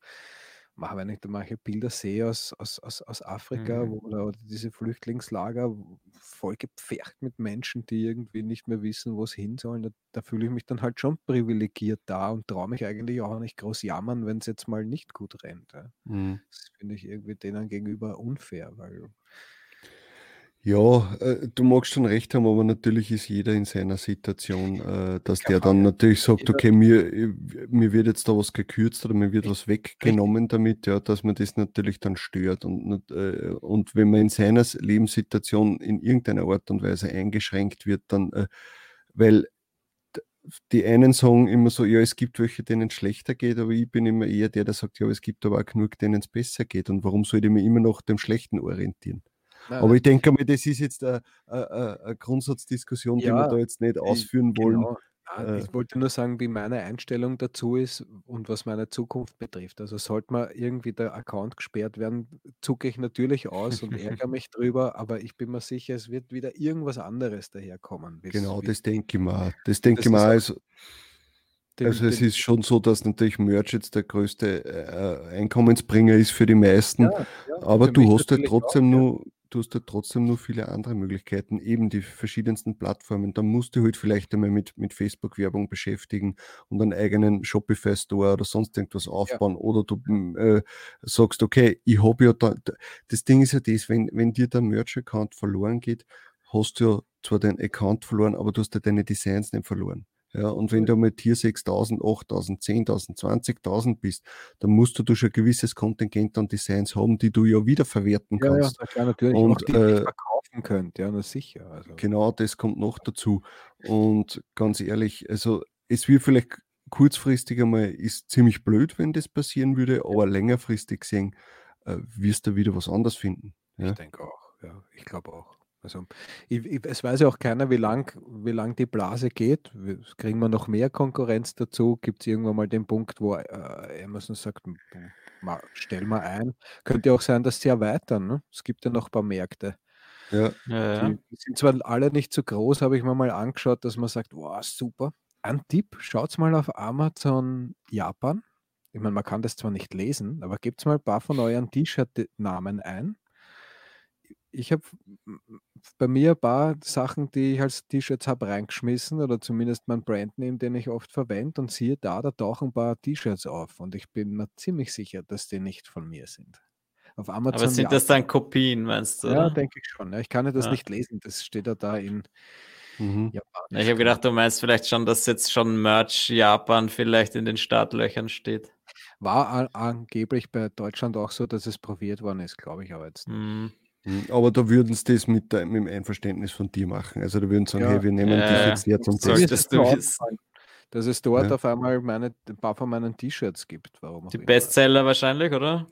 wenn ich da manche Bilder sehe aus, aus, aus, aus Afrika mhm. oder, oder, diese Flüchtlingslager voll gepfercht mit Menschen, die irgendwie nicht mehr wissen, wo es hin sollen, da, da fühle ich mich dann halt schon privilegiert da und traue mich eigentlich auch nicht groß jammern, wenn es jetzt mal nicht gut rennt. Ja. Mhm. Das finde ich irgendwie denen gegenüber unfair, weil ja, äh, du magst schon recht haben, aber natürlich ist jeder in seiner Situation, äh, dass der dann natürlich sagt, okay, mir, äh, mir wird jetzt da was gekürzt oder mir wird was weggenommen damit, ja, dass man das natürlich dann stört. Und, äh, und wenn man in seiner Lebenssituation in irgendeiner Art und Weise eingeschränkt wird, dann, äh, weil die einen sagen immer so, ja, es gibt welche, denen es schlechter geht, aber ich bin immer eher der, der sagt, ja, es gibt aber auch genug, denen es besser geht. Und warum soll ich mich immer noch dem Schlechten orientieren? Nein, Aber nein. ich denke mal, das ist jetzt eine, eine, eine Grundsatzdiskussion, ja, die wir da jetzt nicht ausführen wollen. Genau. Äh, ich wollte nur sagen, wie meine Einstellung dazu ist und was meine Zukunft betrifft. Also sollte mal irgendwie der Account gesperrt werden, zucke ich natürlich aus und ärgere mich drüber, aber ich bin mir sicher, es wird wieder irgendwas anderes daherkommen. Genau, das denke ich mal. Das denke ich mal. Also, also es ist schon so, dass natürlich Merch jetzt der größte äh, Einkommensbringer ist für die meisten, ja, ja, aber du hast ja trotzdem auch, nur du hast ja trotzdem nur viele andere Möglichkeiten, eben die verschiedensten Plattformen. Da musst du halt vielleicht einmal mit, mit Facebook-Werbung beschäftigen und einen eigenen Shopify-Store oder sonst irgendwas aufbauen. Ja. Oder du hm, äh, sagst, okay, ich habe ja da, das Ding ist ja das, wenn, wenn dir der Merch-Account verloren geht, hast du ja zwar deinen Account verloren, aber du hast ja deine Designs nicht verloren. Ja, und wenn du mit hier 6.000, 8.000, 10.000, 20.000 bist, dann musst du, du schon ein gewisses Kontingent an Designs haben, die du ja wiederverwerten ja, kannst. Ja, klar, natürlich. Und, auch die, äh, verkaufen könnt, ja, das sicher. Also. Genau, das kommt noch dazu. Und ganz ehrlich, also es wird vielleicht kurzfristig einmal ist ziemlich blöd, wenn das passieren würde, aber längerfristig gesehen äh, wirst du wieder was anderes finden. Ja? Ich denke auch, ja, ich glaube auch. Also ich, ich, es weiß ja auch keiner, wie lang, wie lang die Blase geht. Kriegen wir noch mehr Konkurrenz dazu? Gibt es irgendwann mal den Punkt, wo äh, Amazon sagt, mal, stell mal ein. Könnte ja auch sein, dass sie erweitern. Ne? Es gibt ja noch ein paar Märkte. Ja. ja, Die, die sind zwar alle nicht so groß, habe ich mir mal angeschaut, dass man sagt, wow, super. Ein Tipp, schaut mal auf Amazon Japan. Ich meine, man kann das zwar nicht lesen, aber gebt mal ein paar von euren T-Shirt-Namen ein ich habe bei mir ein paar Sachen, die ich als T-Shirts habe, reingeschmissen oder zumindest mein Brandname, den ich oft verwende und siehe da, da tauchen ein paar T-Shirts auf und ich bin mir ziemlich sicher, dass die nicht von mir sind. Auf Amazon. Aber sind das dann Kopien, meinst du? Ja, denke ich schon. Ja, ich kann das ja. nicht lesen, das steht ja da in mhm. Japan. Ich habe gedacht, du meinst vielleicht schon, dass jetzt schon Merch Japan vielleicht in den Startlöchern steht. War angeblich bei Deutschland auch so, dass es probiert worden ist, glaube ich aber jetzt. Mhm. Hm, aber da würden sie das mit, mit dem Einverständnis von dir machen. Also da würden sie sagen, ja. hey, wir nehmen äh, dich jetzt her zum Test. Dass es dort ja. auf einmal meine, ein paar von meinen T-Shirts gibt. Warum Die Bestseller wahrscheinlich, oder?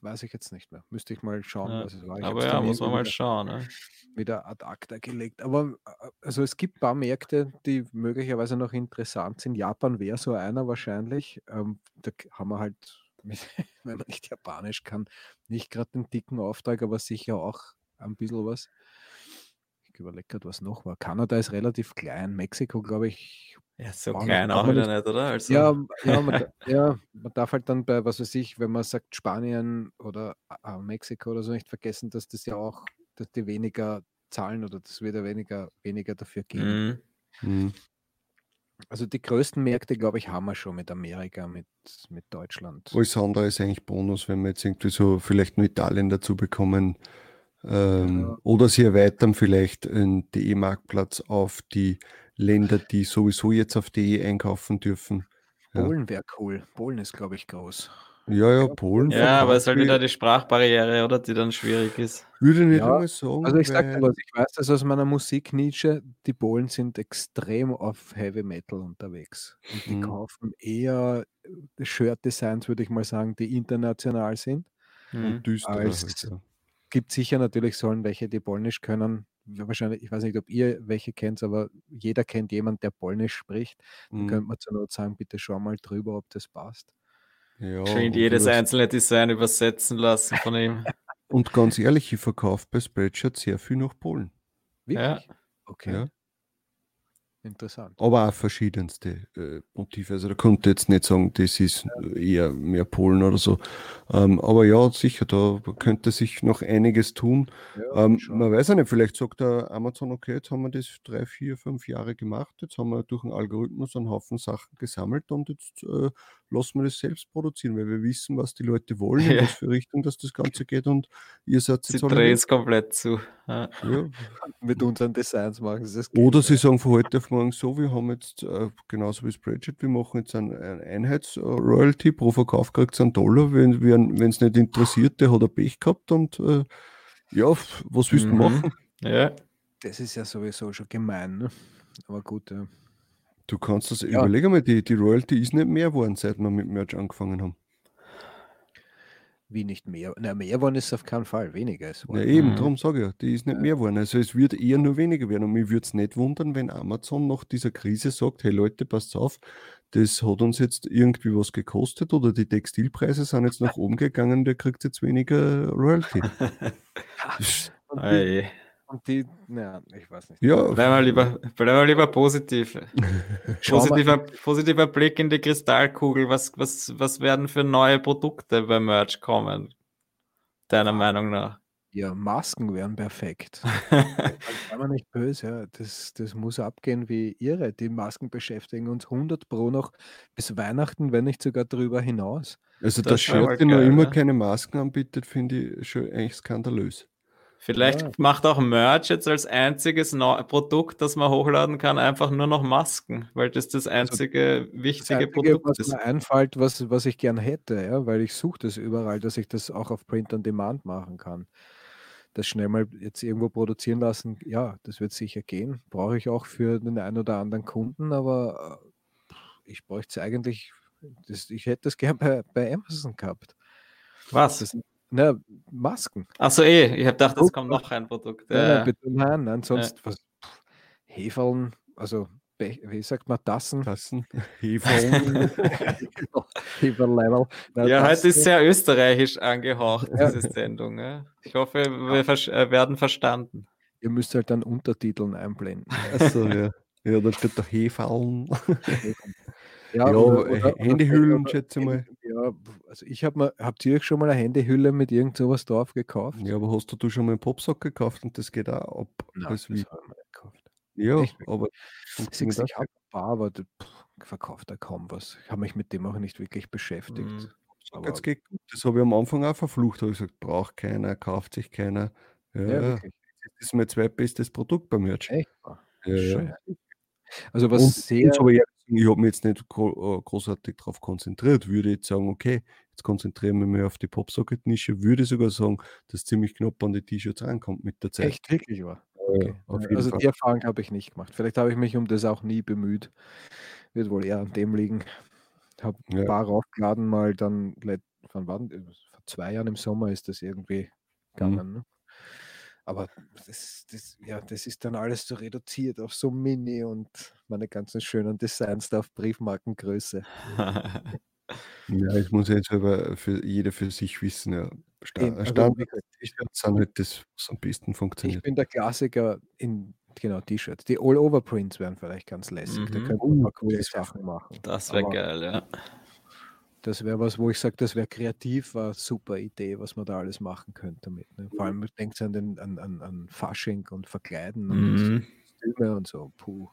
Weiß ich jetzt nicht mehr. Müsste ich mal schauen, ja. was es war. aber ja, muss man mal schauen. Ne? Wieder ad acta gelegt. Aber äh, also es gibt ein paar Märkte, die möglicherweise noch interessant sind. Japan wäre so einer wahrscheinlich. Ähm, da haben wir halt wenn man nicht Japanisch kann, nicht gerade den dicken Auftrag, aber sicher auch ein bisschen was. Ich überlege gerade, was noch war. Kanada ist relativ klein, Mexiko, glaube ich. Ja, so klein auch wieder nicht, oder? Also. Ja, ja, man, ja, man darf halt dann bei, was weiß ich, wenn man sagt Spanien oder äh, Mexiko oder so, nicht vergessen, dass das ja auch, dass die weniger zahlen oder das wird ja weniger, weniger dafür geben. Mhm. Also die größten Märkte, glaube ich, haben wir schon mit Amerika, mit, mit Deutschland. Alles andere ist eigentlich Bonus, wenn wir jetzt irgendwie so vielleicht nur Italien dazu bekommen. Ähm, ja. Oder sie erweitern vielleicht den DE-Marktplatz auf die Länder, die sowieso jetzt auf DE einkaufen dürfen. Polen ja. wäre cool. Polen ist, glaube ich, groß. Ja, ja, Polen. Ja, aber es ist halt wieder die Sprachbarriere, oder? Die dann schwierig ist. Würde nicht ja, sagen. Also ich sage was, ich weiß das aus meiner Musiknische, die Polen sind extrem auf Heavy Metal unterwegs. Und die mhm. kaufen eher äh, Shirt-Designs, würde ich mal sagen, die international sind. Mhm. Und düster. Als, halt, ja. gibt sicher natürlich sollen welche, die Polnisch können. Wahrscheinlich, ich weiß nicht, ob ihr welche kennt, aber jeder kennt jemanden, der Polnisch spricht. Dann mhm. könnte man zur Not sagen, bitte schau mal drüber, ob das passt. Ja, Schön jedes einzelne Design übersetzen lassen von ihm. Und ganz ehrlich, ich verkaufe bei Spreadshirt sehr viel nach Polen. Wirklich? Ja. Okay. Ja. Interessant. Aber auch verschiedenste äh, Motive. Also da konnte jetzt nicht sagen, das ist eher mehr Polen oder so. Ähm, aber ja, sicher, da könnte sich noch einiges tun. Ja, ähm, man weiß ja nicht, vielleicht sagt der Amazon, okay, jetzt haben wir das drei, vier, fünf Jahre gemacht, jetzt haben wir durch einen Algorithmus einen Haufen Sachen gesammelt und jetzt äh, lassen wir das selbst produzieren, weil wir wissen, was die Leute wollen, in was für Richtung dass das Ganze geht und ihr seid jetzt Sie drehen es komplett zu. Ja. Ja. Mit unseren Designs machen sie das. Oder sie sagen von heute auf morgen so, wir haben jetzt, äh, genauso wie Spreadsheet, wir machen jetzt ein, ein Einheits-Royalty, pro Verkauf kriegt es einen Dollar, wenn es nicht interessiert, der hat er Pech gehabt und äh, ja, was willst du mhm. machen? Ja. Das ist ja sowieso schon gemein, ne? aber gut, ja. Du kannst das, ja. überlegen mal, die, die Royalty ist nicht mehr geworden, seit wir mit Merch angefangen haben. Wie nicht mehr? Na, mehr geworden ist auf keinen Fall, weniger ist. Ja, eben, mhm. darum sage ich ja, die ist nicht ja. mehr geworden. Also es wird eher nur weniger werden. Und mich würde es nicht wundern, wenn Amazon nach dieser Krise sagt, hey Leute, passt auf, das hat uns jetzt irgendwie was gekostet oder die Textilpreise sind jetzt nach oben gegangen, der kriegt jetzt weniger Royalty. Und die, naja, ich weiß nicht. Ja. Bleiben wir lieber, bleiben wir lieber positiv. positiver, positiver Blick in die Kristallkugel. Was, was, was werden für neue Produkte bei Merch kommen? Deiner Meinung nach? Ja, Masken wären perfekt. Kann man nicht böse, ja. Das, das muss abgehen wie ihre. Die Masken beschäftigen uns 100 pro noch bis Weihnachten, wenn nicht sogar darüber hinaus. Also, das dass Shirt, der noch immer keine Masken anbietet, finde ich schon eigentlich skandalös. Vielleicht ja. macht auch Merch jetzt als einziges Produkt, das man hochladen kann, einfach nur noch Masken, weil das das also einzige also, wichtige das einzige, Produkt was ist. Mir einfällt, was, was ich gern hätte, ja, weil ich suche das überall, dass ich das auch auf Print on Demand machen kann. Das schnell mal jetzt irgendwo produzieren lassen, ja, das wird sicher gehen. Brauche ich auch für den einen oder anderen Kunden, aber äh, ich bräuchte es eigentlich, das, ich hätte das gern bei, bei Amazon gehabt. Was? Das, Ne, Masken. Achso, eh. Ich habe gedacht, es kommt noch ein Produkt. Ja, ja. bitte nein, ansonsten ja. was. Hefeln, also wie sagt man, Tassen? Tassen. Hefeln. Heferlevel. Ja, heute ist sehr österreichisch angehaucht, ja. diese Sendung. Ja. Ich hoffe, wir ver äh, werden verstanden. Ihr müsst halt dann Untertiteln einblenden. Achso, ja. Ja, da steht doch Hefeln. Ja, ja oder, oder, Handyhüllen, schätze mal. Ja, also ich habe mal, habt ihr euch schon mal eine Handyhülle mit irgend sowas drauf gekauft? Ja, aber hast du, du schon mal einen Popsack gekauft und das geht auch ab? Nein, das, das habe ich mal gekauft. Ja, Echt? aber ich, ich habe ein paar, aber verkauft er kaum was. Ich habe mich mit dem auch nicht wirklich beschäftigt. Mhm. Aber gut. Das habe ich am Anfang auch verflucht. Da habe ich gesagt, braucht keiner, kauft sich keiner. Ja, ja das ist mein zweitbestes Produkt beim Merch. Echt? Ja, ja. Also was und, sehr. Und ich, ich habe mich jetzt nicht äh, großartig darauf konzentriert. Würde jetzt sagen, okay, jetzt konzentrieren wir mich auf die Popsocket-Nische. Würde sogar sagen, dass ziemlich knapp an die T-Shirts rankommt mit der Zeit. Echt wirklich war. Okay. also Fall. die Erfahrung habe ich nicht gemacht. Vielleicht habe ich mich um das auch nie bemüht. Wird wohl eher an dem liegen. Ich Habe ein ja. paar raufgeladen, mal dann, von wann? Vor zwei Jahren im Sommer ist das irgendwie mhm. gegangen. Mhm. Ne? Aber das, das, ja, das ist dann alles so reduziert auf so mini und meine ganzen schönen Designs da auf Briefmarkengröße. ja, ich muss jetzt aber für jeder für sich wissen, ja. Also, Standard-T-Shirts sind halt das, was am besten funktioniert. Ich bin der Klassiker in genau T-Shirts. Die All-Over-Prints wären vielleicht ganz lässig. Mhm. Da könnte man uh, coole Sachen machen. Das wäre geil, ja. Das wäre was, wo ich sage, das wäre kreativ, war eine super Idee, was man da alles machen könnte damit. Ne? Vor allem denkt an, den, an, an, an Fasching und Verkleiden und mhm. und so. Puh.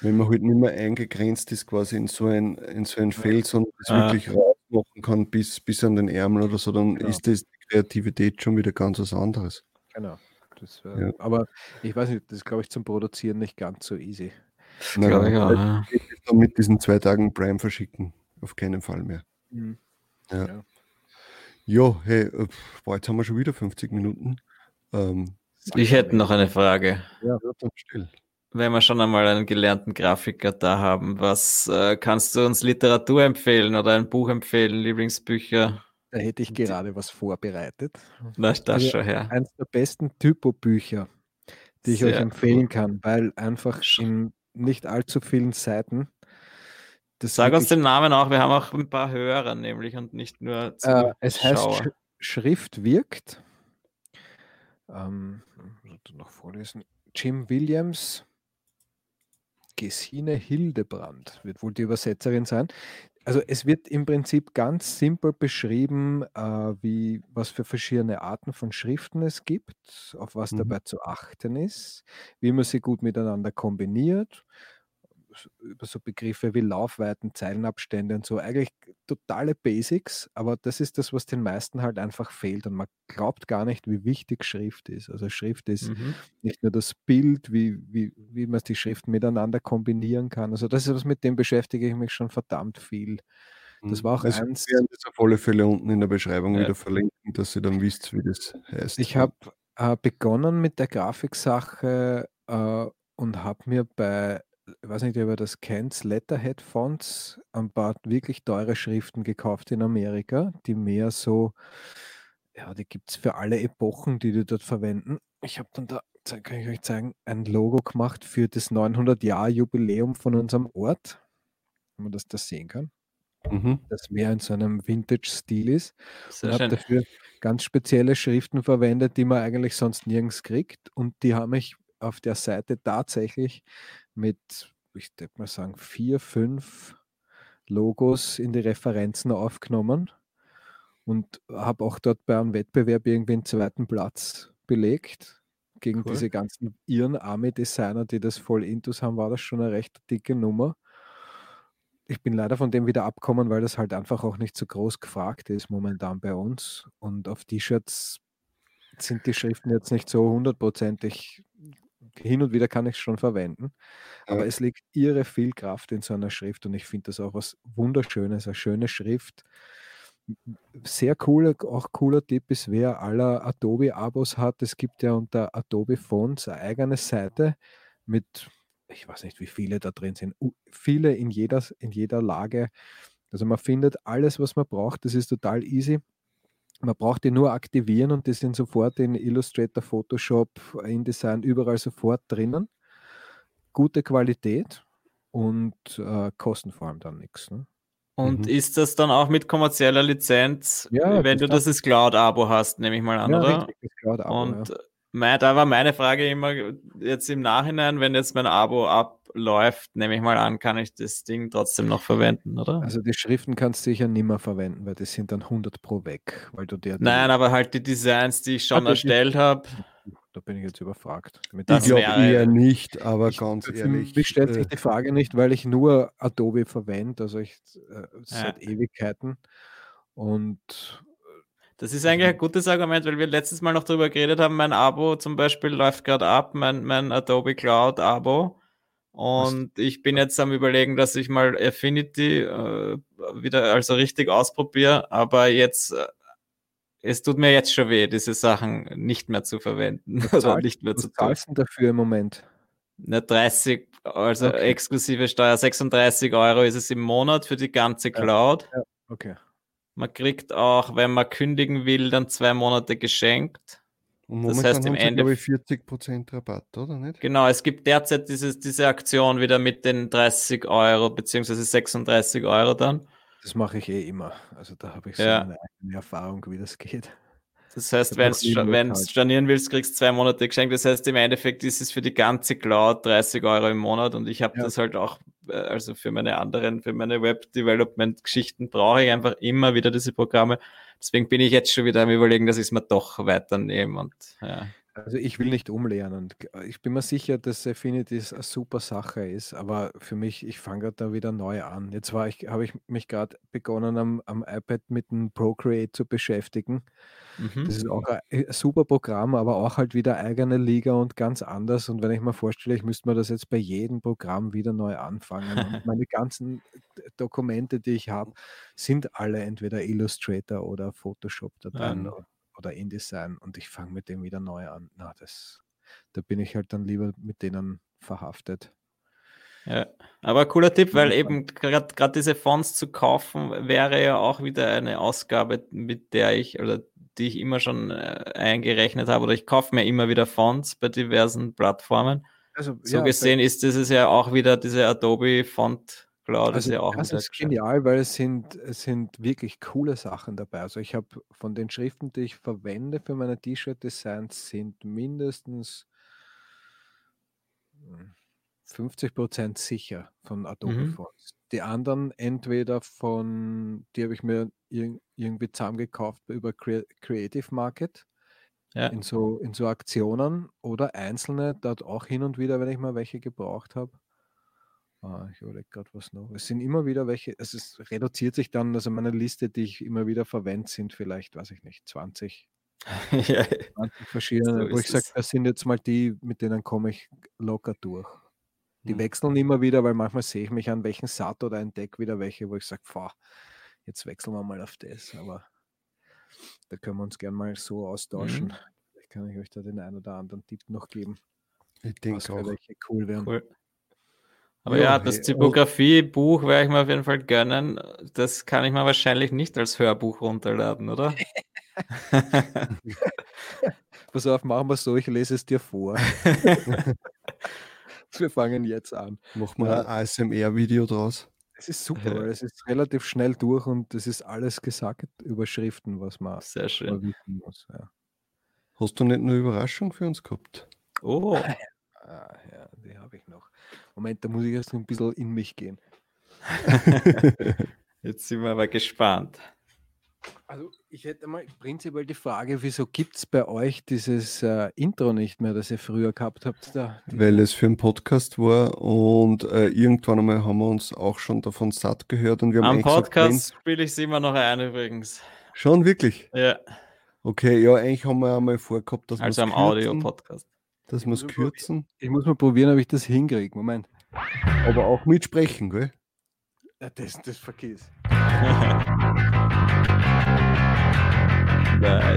Wenn man halt nicht mehr eingegrenzt ist, quasi in so ein, in so ein Feld, sondern es ah. wirklich rausmachen kann bis, bis an den Ärmel oder so, dann genau. ist das die Kreativität schon wieder ganz was anderes. Genau. Wär, ja. Aber ich weiß nicht, das ist, glaube ich, zum Produzieren nicht ganz so easy. Na, ja, ja. Mit diesen zwei Tagen Prime verschicken. Auf keinen Fall mehr. Mhm. Ja. ja. Ja, hey, äh, boah, jetzt haben wir schon wieder 50 Minuten. Ähm, ich hätte noch eine Frage. Ja, dann still. Wenn wir schon einmal einen gelernten Grafiker da haben, was äh, kannst du uns Literatur empfehlen oder ein Buch empfehlen, Lieblingsbücher? Da hätte ich gerade was vorbereitet. Na, das also schon her. Eines der besten Typo-Bücher, die ich Sehr euch empfehlen cool. kann, weil einfach in nicht allzu vielen Seiten. Sag uns den Namen auch, wir haben auch ein paar Hörer nämlich und nicht nur äh, Es heißt Sch Schrift wirkt. Ähm, noch vorlesen. Jim Williams, Gesine Hildebrand wird wohl die Übersetzerin sein. Also es wird im Prinzip ganz simpel beschrieben, äh, wie, was für verschiedene Arten von Schriften es gibt, auf was mhm. dabei zu achten ist, wie man sie gut miteinander kombiniert über so Begriffe wie Laufweiten, Zeilenabstände und so. Eigentlich totale Basics, aber das ist das, was den meisten halt einfach fehlt. Und man glaubt gar nicht, wie wichtig Schrift ist. Also Schrift ist mhm. nicht nur das Bild, wie, wie, wie man die Schriften miteinander kombinieren kann. Also das ist was, mit dem beschäftige ich mich schon verdammt viel. Das mhm. war auch also eins. Wir werden das auf alle Fälle unten in der Beschreibung ja. wieder verlinken, dass ihr dann wisst, wie das heißt. Ich habe äh, begonnen mit der Grafiksache äh, und habe mir bei ich weiß nicht, ob ihr das kennt, Letterhead Fonts, ein paar wirklich teure Schriften gekauft in Amerika, die mehr so, ja, die gibt es für alle Epochen, die die dort verwenden. Ich habe dann da, kann ich euch zeigen, ein Logo gemacht für das 900-Jahr-Jubiläum von unserem Ort, wenn man das da sehen kann. Mhm. Das mehr in so einem Vintage-Stil ist. Sehr und habe dafür ganz spezielle Schriften verwendet, die man eigentlich sonst nirgends kriegt. Und die haben mich auf der Seite tatsächlich mit, ich würde mal sagen, vier, fünf Logos in die Referenzen aufgenommen und habe auch dort bei einem Wettbewerb irgendwie einen zweiten Platz belegt. Gegen cool. diese ganzen ihren Army-Designer, die das voll intus haben, war das schon eine recht dicke Nummer. Ich bin leider von dem wieder abgekommen, weil das halt einfach auch nicht so groß gefragt ist momentan bei uns. Und auf T-Shirts sind die Schriften jetzt nicht so hundertprozentig hin und wieder kann ich es schon verwenden, aber es liegt irre viel Kraft in so einer Schrift und ich finde das auch was Wunderschönes, eine schöne Schrift. Sehr cooler, auch cooler Tipp ist, wer aller Adobe-Abos hat, es gibt ja unter Adobe Fonts eine eigene Seite mit, ich weiß nicht, wie viele da drin sind, viele in jeder, in jeder Lage. Also man findet alles, was man braucht, das ist total easy. Man braucht die nur aktivieren und die sind sofort in Illustrator, Photoshop, InDesign, überall sofort drinnen. Gute Qualität und äh, kosten vor allem dann nichts. Ne? Und mhm. ist das dann auch mit kommerzieller Lizenz, ja, wenn du das als Cloud-Abo hast, nehme ich mal an, ja, oder? Richtig, und ja. Da war meine Frage immer jetzt im Nachhinein, wenn jetzt mein Abo ab läuft, nehme ich mal an, kann ich das Ding trotzdem noch verwenden, oder? Also die Schriften kannst du sicher nicht mehr verwenden, weil die sind dann 100 pro weg, weil du dir Nein, aber halt die Designs, die ich schon ah, erstellt habe. Da bin ich jetzt überfragt. Mit ich glaube eher nicht, aber ich, ganz ehrlich. Mich stellt sich äh, die Frage nicht, weil ich nur Adobe verwende, also ich äh, seit ja. Ewigkeiten. Und das ist eigentlich ein gutes Argument, weil wir letztes Mal noch darüber geredet haben, mein Abo zum Beispiel läuft gerade ab, mein, mein Adobe Cloud Abo. Und ich bin jetzt am überlegen, dass ich mal Affinity äh, wieder also richtig ausprobiere, aber jetzt äh, es tut mir jetzt schon weh, diese Sachen nicht mehr zu verwenden oder nicht mehr zu. Was dafür im Moment? Na, 30, also okay. exklusive Steuer, 36 Euro ist es im Monat für die ganze Cloud. Ja, ja, okay. Man kriegt auch, wenn man kündigen will, dann zwei Monate geschenkt. Und das heißt im Ende glaube ich 40% Rabatt, oder nicht? Genau, es gibt derzeit dieses, diese Aktion wieder mit den 30 Euro beziehungsweise 36 Euro dann. Das mache ich eh immer. Also da habe ich so ja. eine eigene Erfahrung, wie das geht. Das heißt, wenn du stornieren willst, kriegst du zwei Monate geschenkt. Das heißt, im Endeffekt ist es für die ganze Cloud 30 Euro im Monat und ich habe ja. das halt auch, also für meine anderen, für meine Web-Development-Geschichten brauche ich einfach immer wieder diese Programme. Deswegen bin ich jetzt schon wieder am überlegen, dass ich es mir doch weiternehme und ja. Also ich will nicht umlernen. Ich bin mir sicher, dass Affinity eine super Sache ist, aber für mich, ich fange gerade da wieder neu an. Jetzt ich, habe ich mich gerade begonnen am, am iPad mit dem Procreate zu beschäftigen. Mhm. Das ist auch ein, ein super Programm, aber auch halt wieder eigene Liga und ganz anders. Und wenn ich mir vorstelle, ich müsste mir das jetzt bei jedem Programm wieder neu anfangen. Und meine ganzen Dokumente, die ich habe, sind alle entweder Illustrator oder Photoshop da drin. Ja oder InDesign und ich fange mit dem wieder neu an. Na, das, da bin ich halt dann lieber mit denen verhaftet. Ja, aber cooler Tipp, weil eben gerade diese Fonts zu kaufen wäre ja auch wieder eine Ausgabe, mit der ich oder die ich immer schon äh, eingerechnet habe oder ich kaufe mir immer wieder Fonts bei diversen Plattformen. Also, so ja, gesehen ist das ja auch wieder diese Adobe Font Cloud. Also, ist ja auch das ist genial, weil es sind, es sind wirklich coole Sachen dabei. Also ich habe von den Schriften, die ich verwende für meine T-Shirt-Designs, sind mindestens hm, 50 Prozent sicher von Adobe Mhm. Die anderen entweder von, die habe ich mir ir irgendwie zusammengekauft über Creative Market Ja. in so, in so Aktionen oder einzelne dort auch hin und wieder, wenn ich mal welche gebraucht habe. Ah, ich überlege gerade was noch. Es sind immer wieder welche, also es reduziert sich dann, also meine Liste, die ich immer wieder verwende, sind vielleicht, weiß ich nicht, 20, Ja, 20 verschiedene, so wo ich sage, das sind jetzt mal die, mit denen komme ich locker durch. Die hm. wechseln immer wieder, weil manchmal sehe ich mich an welchen Sat oder entdecke wieder welche, wo ich sage, jetzt wechseln wir mal auf das. Aber da können wir uns gerne mal so austauschen. Mhm. Vielleicht kann ich euch da den einen oder anderen Tipp noch geben. Ich denke auch. Welche cool wären. Cool. Aber ja, ja das oh. Typografie-Buch werde ich mir auf jeden Fall gönnen. Das kann ich mir wahrscheinlich nicht als Hörbuch runterladen, oder? Pass auf, machen wir so, ich lese es dir vor. Wir fangen jetzt an. Machen wir ein ASMR-Video draus. Es ist super, weil es ist relativ schnell durch und es ist alles gesagt über Schriften, was man, Sehr schön. wissen muss. Ja. Hast du nicht eine Überraschung für uns gehabt? Oh. Ah, ja, die habe ich noch. Moment, da muss ich erst ein bisschen in mich gehen. Jetzt sind wir aber gespannt. Also ich hätte mal prinzipiell die Frage, wieso gibt es bei euch dieses äh, Intro nicht mehr, das ihr früher gehabt habt? Da, Weil es für einen Podcast war und äh, irgendwann einmal haben wir uns auch schon davon satt gehört. Und wir haben Am Podcast spiele ich es immer noch ein übrigens. Schon wirklich? Ja. Okay, ja, eigentlich haben wir einmal vorgehabt, dass wir Also am Audio-Podcast. Dass wir es kürzen. Ich muss mal probieren, ob ich das hinkriege. Moment. Aber auch mitsprechen, gell? Ja, das, das vergiss. Sauber.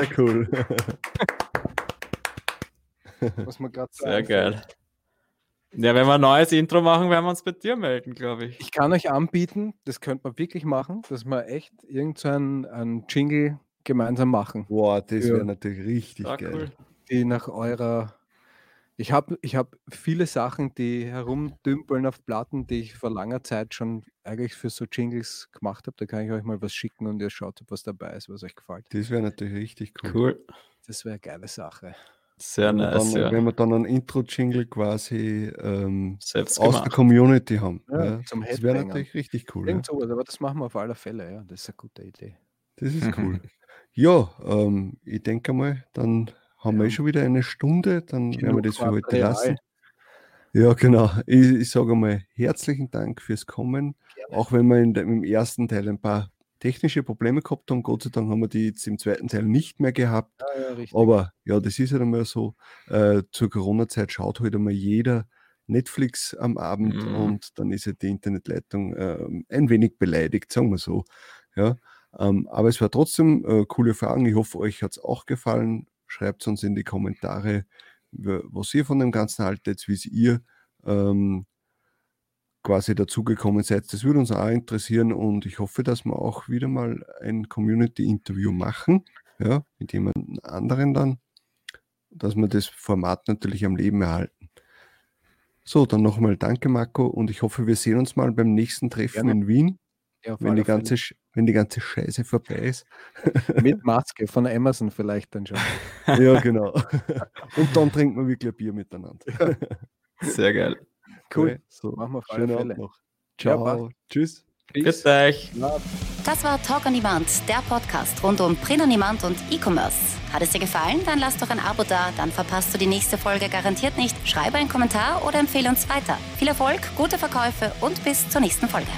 Sehr cool. Was man gerade Sehr geil. Ja, wenn wir ein neues Intro machen, werden wir uns bei dir melden, glaube ich. Ich kann euch anbieten, das könnte man wirklich machen, dass man echt irgendeinen so ein Jingle gemeinsam machen. Boah, das wäre natürlich richtig ja, geil. Cool. Die nach eurer. Ich habe ich hab viele Sachen, die herumdümpeln auf Platten, die ich vor langer Zeit schon eigentlich für so Jingles gemacht habe. Da kann ich euch mal was schicken und ihr schaut, ob was dabei ist, was euch gefällt. Das wäre natürlich richtig cool. Cool. Das wäre eine geile Sache. Sehr wenn nice. Dann, ja. Wenn wir dann ein Intro-Jingle quasi ähm, aus der Community haben. Ja, ja. das wäre natürlich richtig cool. Irgend sowas, aber das machen wir auf alle Fälle, ja. Das ist eine gute Idee. Das ist cool. Ja, ähm, ich denke mal, dann haben wir eh schon wieder eine Stunde, dann werden wir das für heute lassen. Ja, genau. Ich, ich sage mal herzlichen Dank fürs Kommen. Gerne. Auch wenn wir in im ersten Teil ein paar technische Probleme gehabt haben. Gott sei Dank haben wir die jetzt im zweiten Teil nicht mehr gehabt. Ja, ja, Aber ja, das ist halt einmal so. Äh, zur Corona-Zeit schaut halt einmal jeder Netflix am Abend mhm. und dann ist halt die Internetleitung äh, ein wenig beleidigt, sagen wir so. Ja. Ähm, aber es war trotzdem äh, coole Fragen. Ich hoffe, euch hat es auch gefallen. Schreibt uns in die Kommentare, was ihr von dem Ganzen haltet, wie ihr ähm, quasi dazugekommen seid. Das würde uns auch interessieren und ich hoffe, dass wir auch wieder mal ein Community-Interview machen, ja, mit jemand anderen dann, dass wir das Format natürlich am Leben erhalten. So, dann nochmal danke, Marco, und ich hoffe, wir sehen uns mal beim nächsten Treffen Gerne. in Wien. Ja, wenn, die ganze, wenn die ganze Scheiße vorbei ist. Mit Maske von Amazon vielleicht dann schon. ja, genau. Und dann trinken wir wirklich ein Bier miteinander. Sehr geil. Cool. Okay, so, machen wir auf alle Fälle. Noch. Ciao. Ja, Tschüss. Bis euch. Das war Talk on Demand, der Podcast rund um Print on Demand und E-Commerce. Hat es dir gefallen? Dann lass doch ein Abo da, dann verpasst du die nächste Folge garantiert nicht. Schreibe einen Kommentar oder empfehle uns weiter. Viel Erfolg, gute Verkäufe und bis zur nächsten Folge.